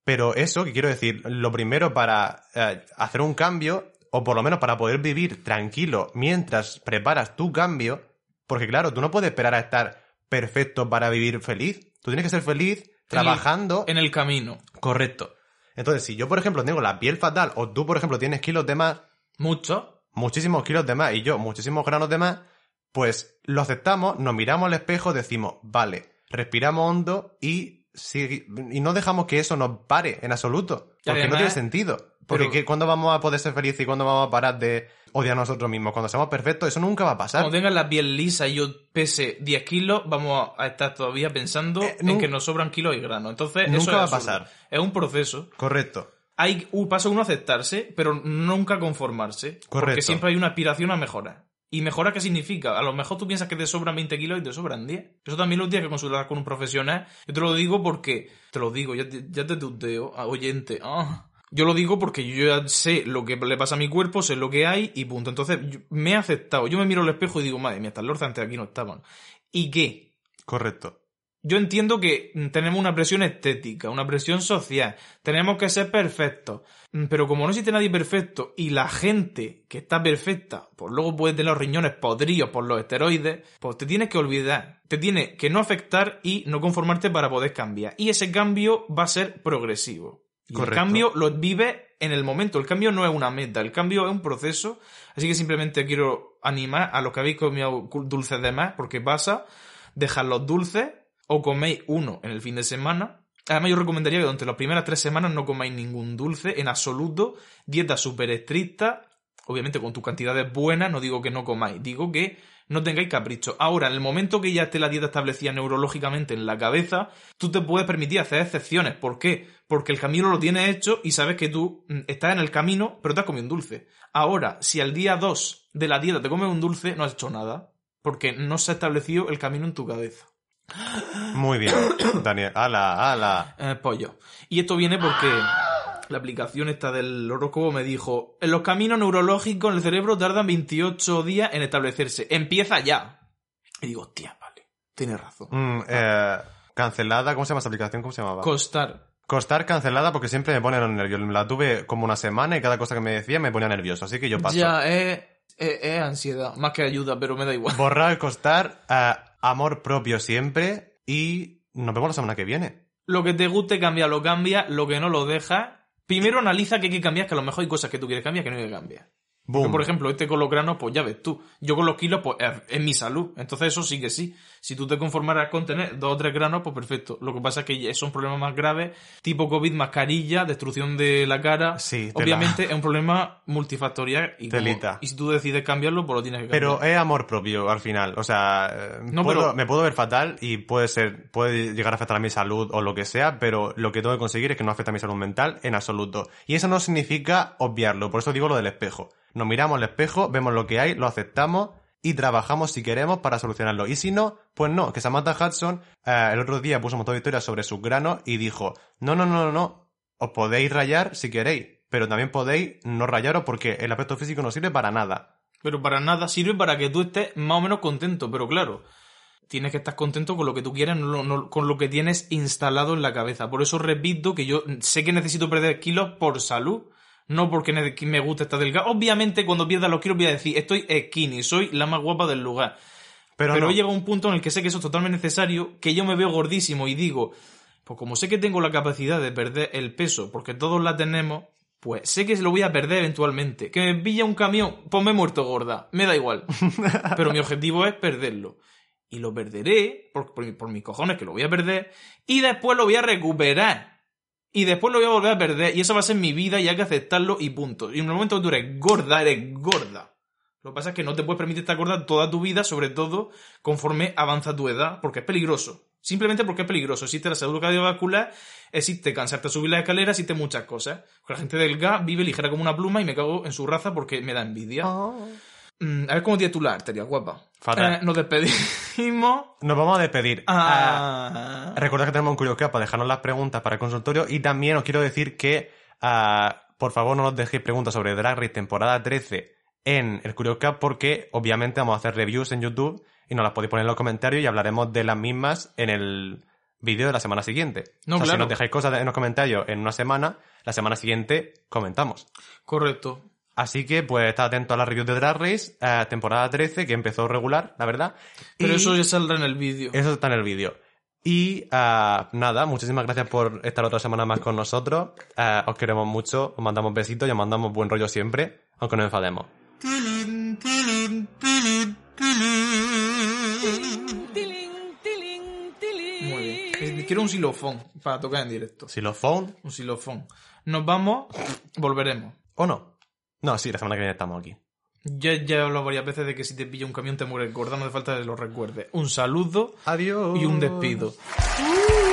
Pero eso, que quiero decir, lo primero para eh, hacer un cambio, o por lo menos para poder vivir tranquilo mientras preparas tu cambio, Porque claro, tú no puedes esperar a estar perfecto para vivir feliz. Tú tienes que ser feliz trabajando. En el camino. Correcto. Entonces, si yo, por ejemplo, tengo la piel fatal, o tú, por ejemplo, tienes kilos de más, Mucho. muchísimos kilos de más, y yo muchísimos granos de más, pues lo aceptamos, nos miramos al espejo, decimos, vale, respiramos hondo y, y no dejamos que eso nos pare en absoluto. Porque no tiene sentido. Porque pero- ¿qué- ¿cuándo vamos a poder ser felices y cuándo vamos a parar de odiar a nosotros mismos? Cuando seamos perfectos, eso nunca va a pasar. Cuando tengas la piel lisa y yo pese 10 kilos, vamos a estar todavía pensando Eh, en que nos sobran kilos y granos. Entonces, Nunca eso es va a pasar. Es un proceso. Correcto. Hay un paso uno aceptarse, pero nunca conformarse. Porque Correcto. siempre hay una aspiración a mejorar. ¿Y mejorar qué significa? A lo mejor tú piensas que te sobran 20 kilos y te sobran 10. Eso también lo tienes que consultar con un profesional. Yo te lo digo porque... Te lo digo, ya te, ya te tuteo, a oyente. Ah. Yo lo digo porque yo ya sé lo que le pasa a mi cuerpo, sé lo que hay y punto. Entonces, yo- me he aceptado. Yo me miro al espejo y digo, madre mía, estas lorzas antes aquí no estaban. ¿Y qué? Correcto. Yo entiendo que tenemos una presión estética, una presión social, tenemos que ser perfectos, Mm, pero como no existe nadie perfecto y la gente que está perfecta, pues luego puede tener los riñones podridos por los esteroides, pues te tienes que olvidar, te tiene que no afectar y no conformarte para poder cambiar. Y ese cambio va a ser progresivo. Y el Correcto. cambio lo vive en el momento, el cambio no es una meta, el cambio es un proceso, así que simplemente quiero animar a los que habéis comido dulces de más, porque pasa, dejad los dulces o coméis uno en el fin de semana. Además, yo recomendaría que durante las primeras tres semanas no comáis ningún dulce en absoluto. Dieta súper estricta, obviamente con tus cantidades buenas, no digo que no comáis, digo que no tengáis capricho. Ahora, en el momento que ya esté la dieta establecida neurológicamente en la cabeza, tú te puedes permitir hacer excepciones. ¿Por qué? Porque el camino lo tienes hecho y sabes que tú mm, estás en el camino, pero te has comido un dulce. Ahora, si al día 2 de la dieta te comes un dulce, no has hecho nada. Porque no se ha establecido el camino en tu cabeza. Muy bien, (coughs) Daniel. Ala, ala. Eh, pollo. Y esto viene porque la aplicación esta del horóscopo me dijo, en los caminos neurológicos en el cerebro tardan 28 días en establecerse. Empieza ya. Y digo, hostia, vale. Tienes razón. Mm, eh, cancelada, ¿cómo se llama esa aplicación? ¿Cómo se llamaba? Costar. Costar cancelada porque siempre me pone los nervios. La tuve como una semana y cada cosa que me decía me ponía nervioso, así que yo paso. Ya, es, es, es ansiedad. Más que ayuda, pero me da igual. (laughs) Borrar, costar, eh, amor propio siempre y nos vemos la semana que viene. Lo que te guste, cambia, lo cambia. Lo que no lo deja. Primero analiza que hay que cambiar, que a lo mejor hay cosas que tú quieres cambiar que no hay que cambiar. Porque, por ejemplo, este con los granos, pues ya ves tú. Yo con los kilos, pues es, es mi salud. Entonces eso sí que sí. Si tú te conformaras con tener dos o tres granos, pues perfecto. Lo que pasa es que son problemas más graves, tipo COVID, mascarilla, destrucción de la cara. Sí. Obviamente es un problema multifactorial y, Telita. y si tú decides cambiarlo, pues lo tienes que Pero cambiar. es amor propio al final. O sea, eh, No, puedo- pero- me puedo ver fatal y puede ser, puede llegar a afectar a mi salud o lo que sea, pero lo que tengo que conseguir es que no afecte a mi salud mental en absoluto. Y eso no significa obviarlo, por eso digo lo del espejo. Nos miramos al espejo, vemos lo que hay, lo aceptamos y trabajamos si queremos para solucionarlo. Y si no, pues no, que Samantha Hudson eh, el otro día puso un montón de historias sobre sus granos y dijo, no, no, no, no, no, os podéis rayar si queréis, pero también podéis no rayaros porque el aspecto físico no sirve para nada. Pero para nada sirve para que tú estés más o menos contento. Pero claro, tienes que estar contento con lo que tú quieras, no, con lo que tienes instalado en la cabeza. Por eso repito que yo sé que necesito perder kilos por salud. No porque me guste estar delgado. Obviamente, cuando pierda los kilos voy a decir, estoy skinny, soy la más guapa del lugar. Pero, Pero no. he llegado a un punto en el que sé que eso es totalmente necesario, que yo me veo gordísimo y digo, pues como sé que tengo la capacidad de perder el peso, porque todos la tenemos, pues sé que lo voy a perder eventualmente. Que me pilla un camión, pues me he muerto gorda, me da igual. (laughs) Pero mi objetivo es perderlo. Y lo perderé, por, por, por mis cojones que lo voy a perder, y después lo voy a recuperar. Y después lo voy a volver a perder, y eso va a ser mi vida y hay que aceptarlo y punto. Y en el momento que tú eres gorda, eres gorda. Lo que pasa es que no te puedes permitir estar gorda toda tu vida, sobre todo conforme avanza tu edad, porque es peligroso. Simplemente porque es peligroso. Existe la salud cardiovascular, existe cansarte a subir las escaleras, existe muchas cosas. La gente delgada vive ligera como una pluma y me cago en su raza porque me da envidia. Mm, a ver cómo la arteria, guapa. Fatal. Eh, nos despedimos. (laughs) Nos vamos a despedir. Ah. Ah, recordad que tenemos un Curioscat para dejarnos las preguntas para el consultorio y también os quiero decir que ah, por favor no nos dejéis preguntas sobre Drag Race temporada 13 en el Curioscat porque obviamente vamos a hacer reviews en YouTube y nos las podéis poner en los comentarios y hablaremos de las mismas en el vídeo de la semana siguiente. No, o sea, claro. si nos dejáis cosas en los comentarios en una semana, la semana siguiente comentamos. Correcto. Así que, pues, está atento a la review de Drag Race, eh, temporada 13, que empezó regular, la verdad. Pero Y eso ya saldrá en el vídeo. eso está en el vídeo. Y ah, nada, muchísimas gracias por estar otra semana más con nosotros. Eh, os queremos mucho, os mandamos besitos y os mandamos buen rollo siempre, aunque nos enfademos. Muy bien. Eh, Quiero un xilofón para tocar en directo. Phone Un xilofón. Nos vamos, volveremos. o no. No, sí, la semana que viene estamos aquí. Ya, ya he hablado varias veces de que si te pilla un camión te mueres gorda, no hace falta que lo recuerde. Un saludo Adiós. y un despido. Adiós.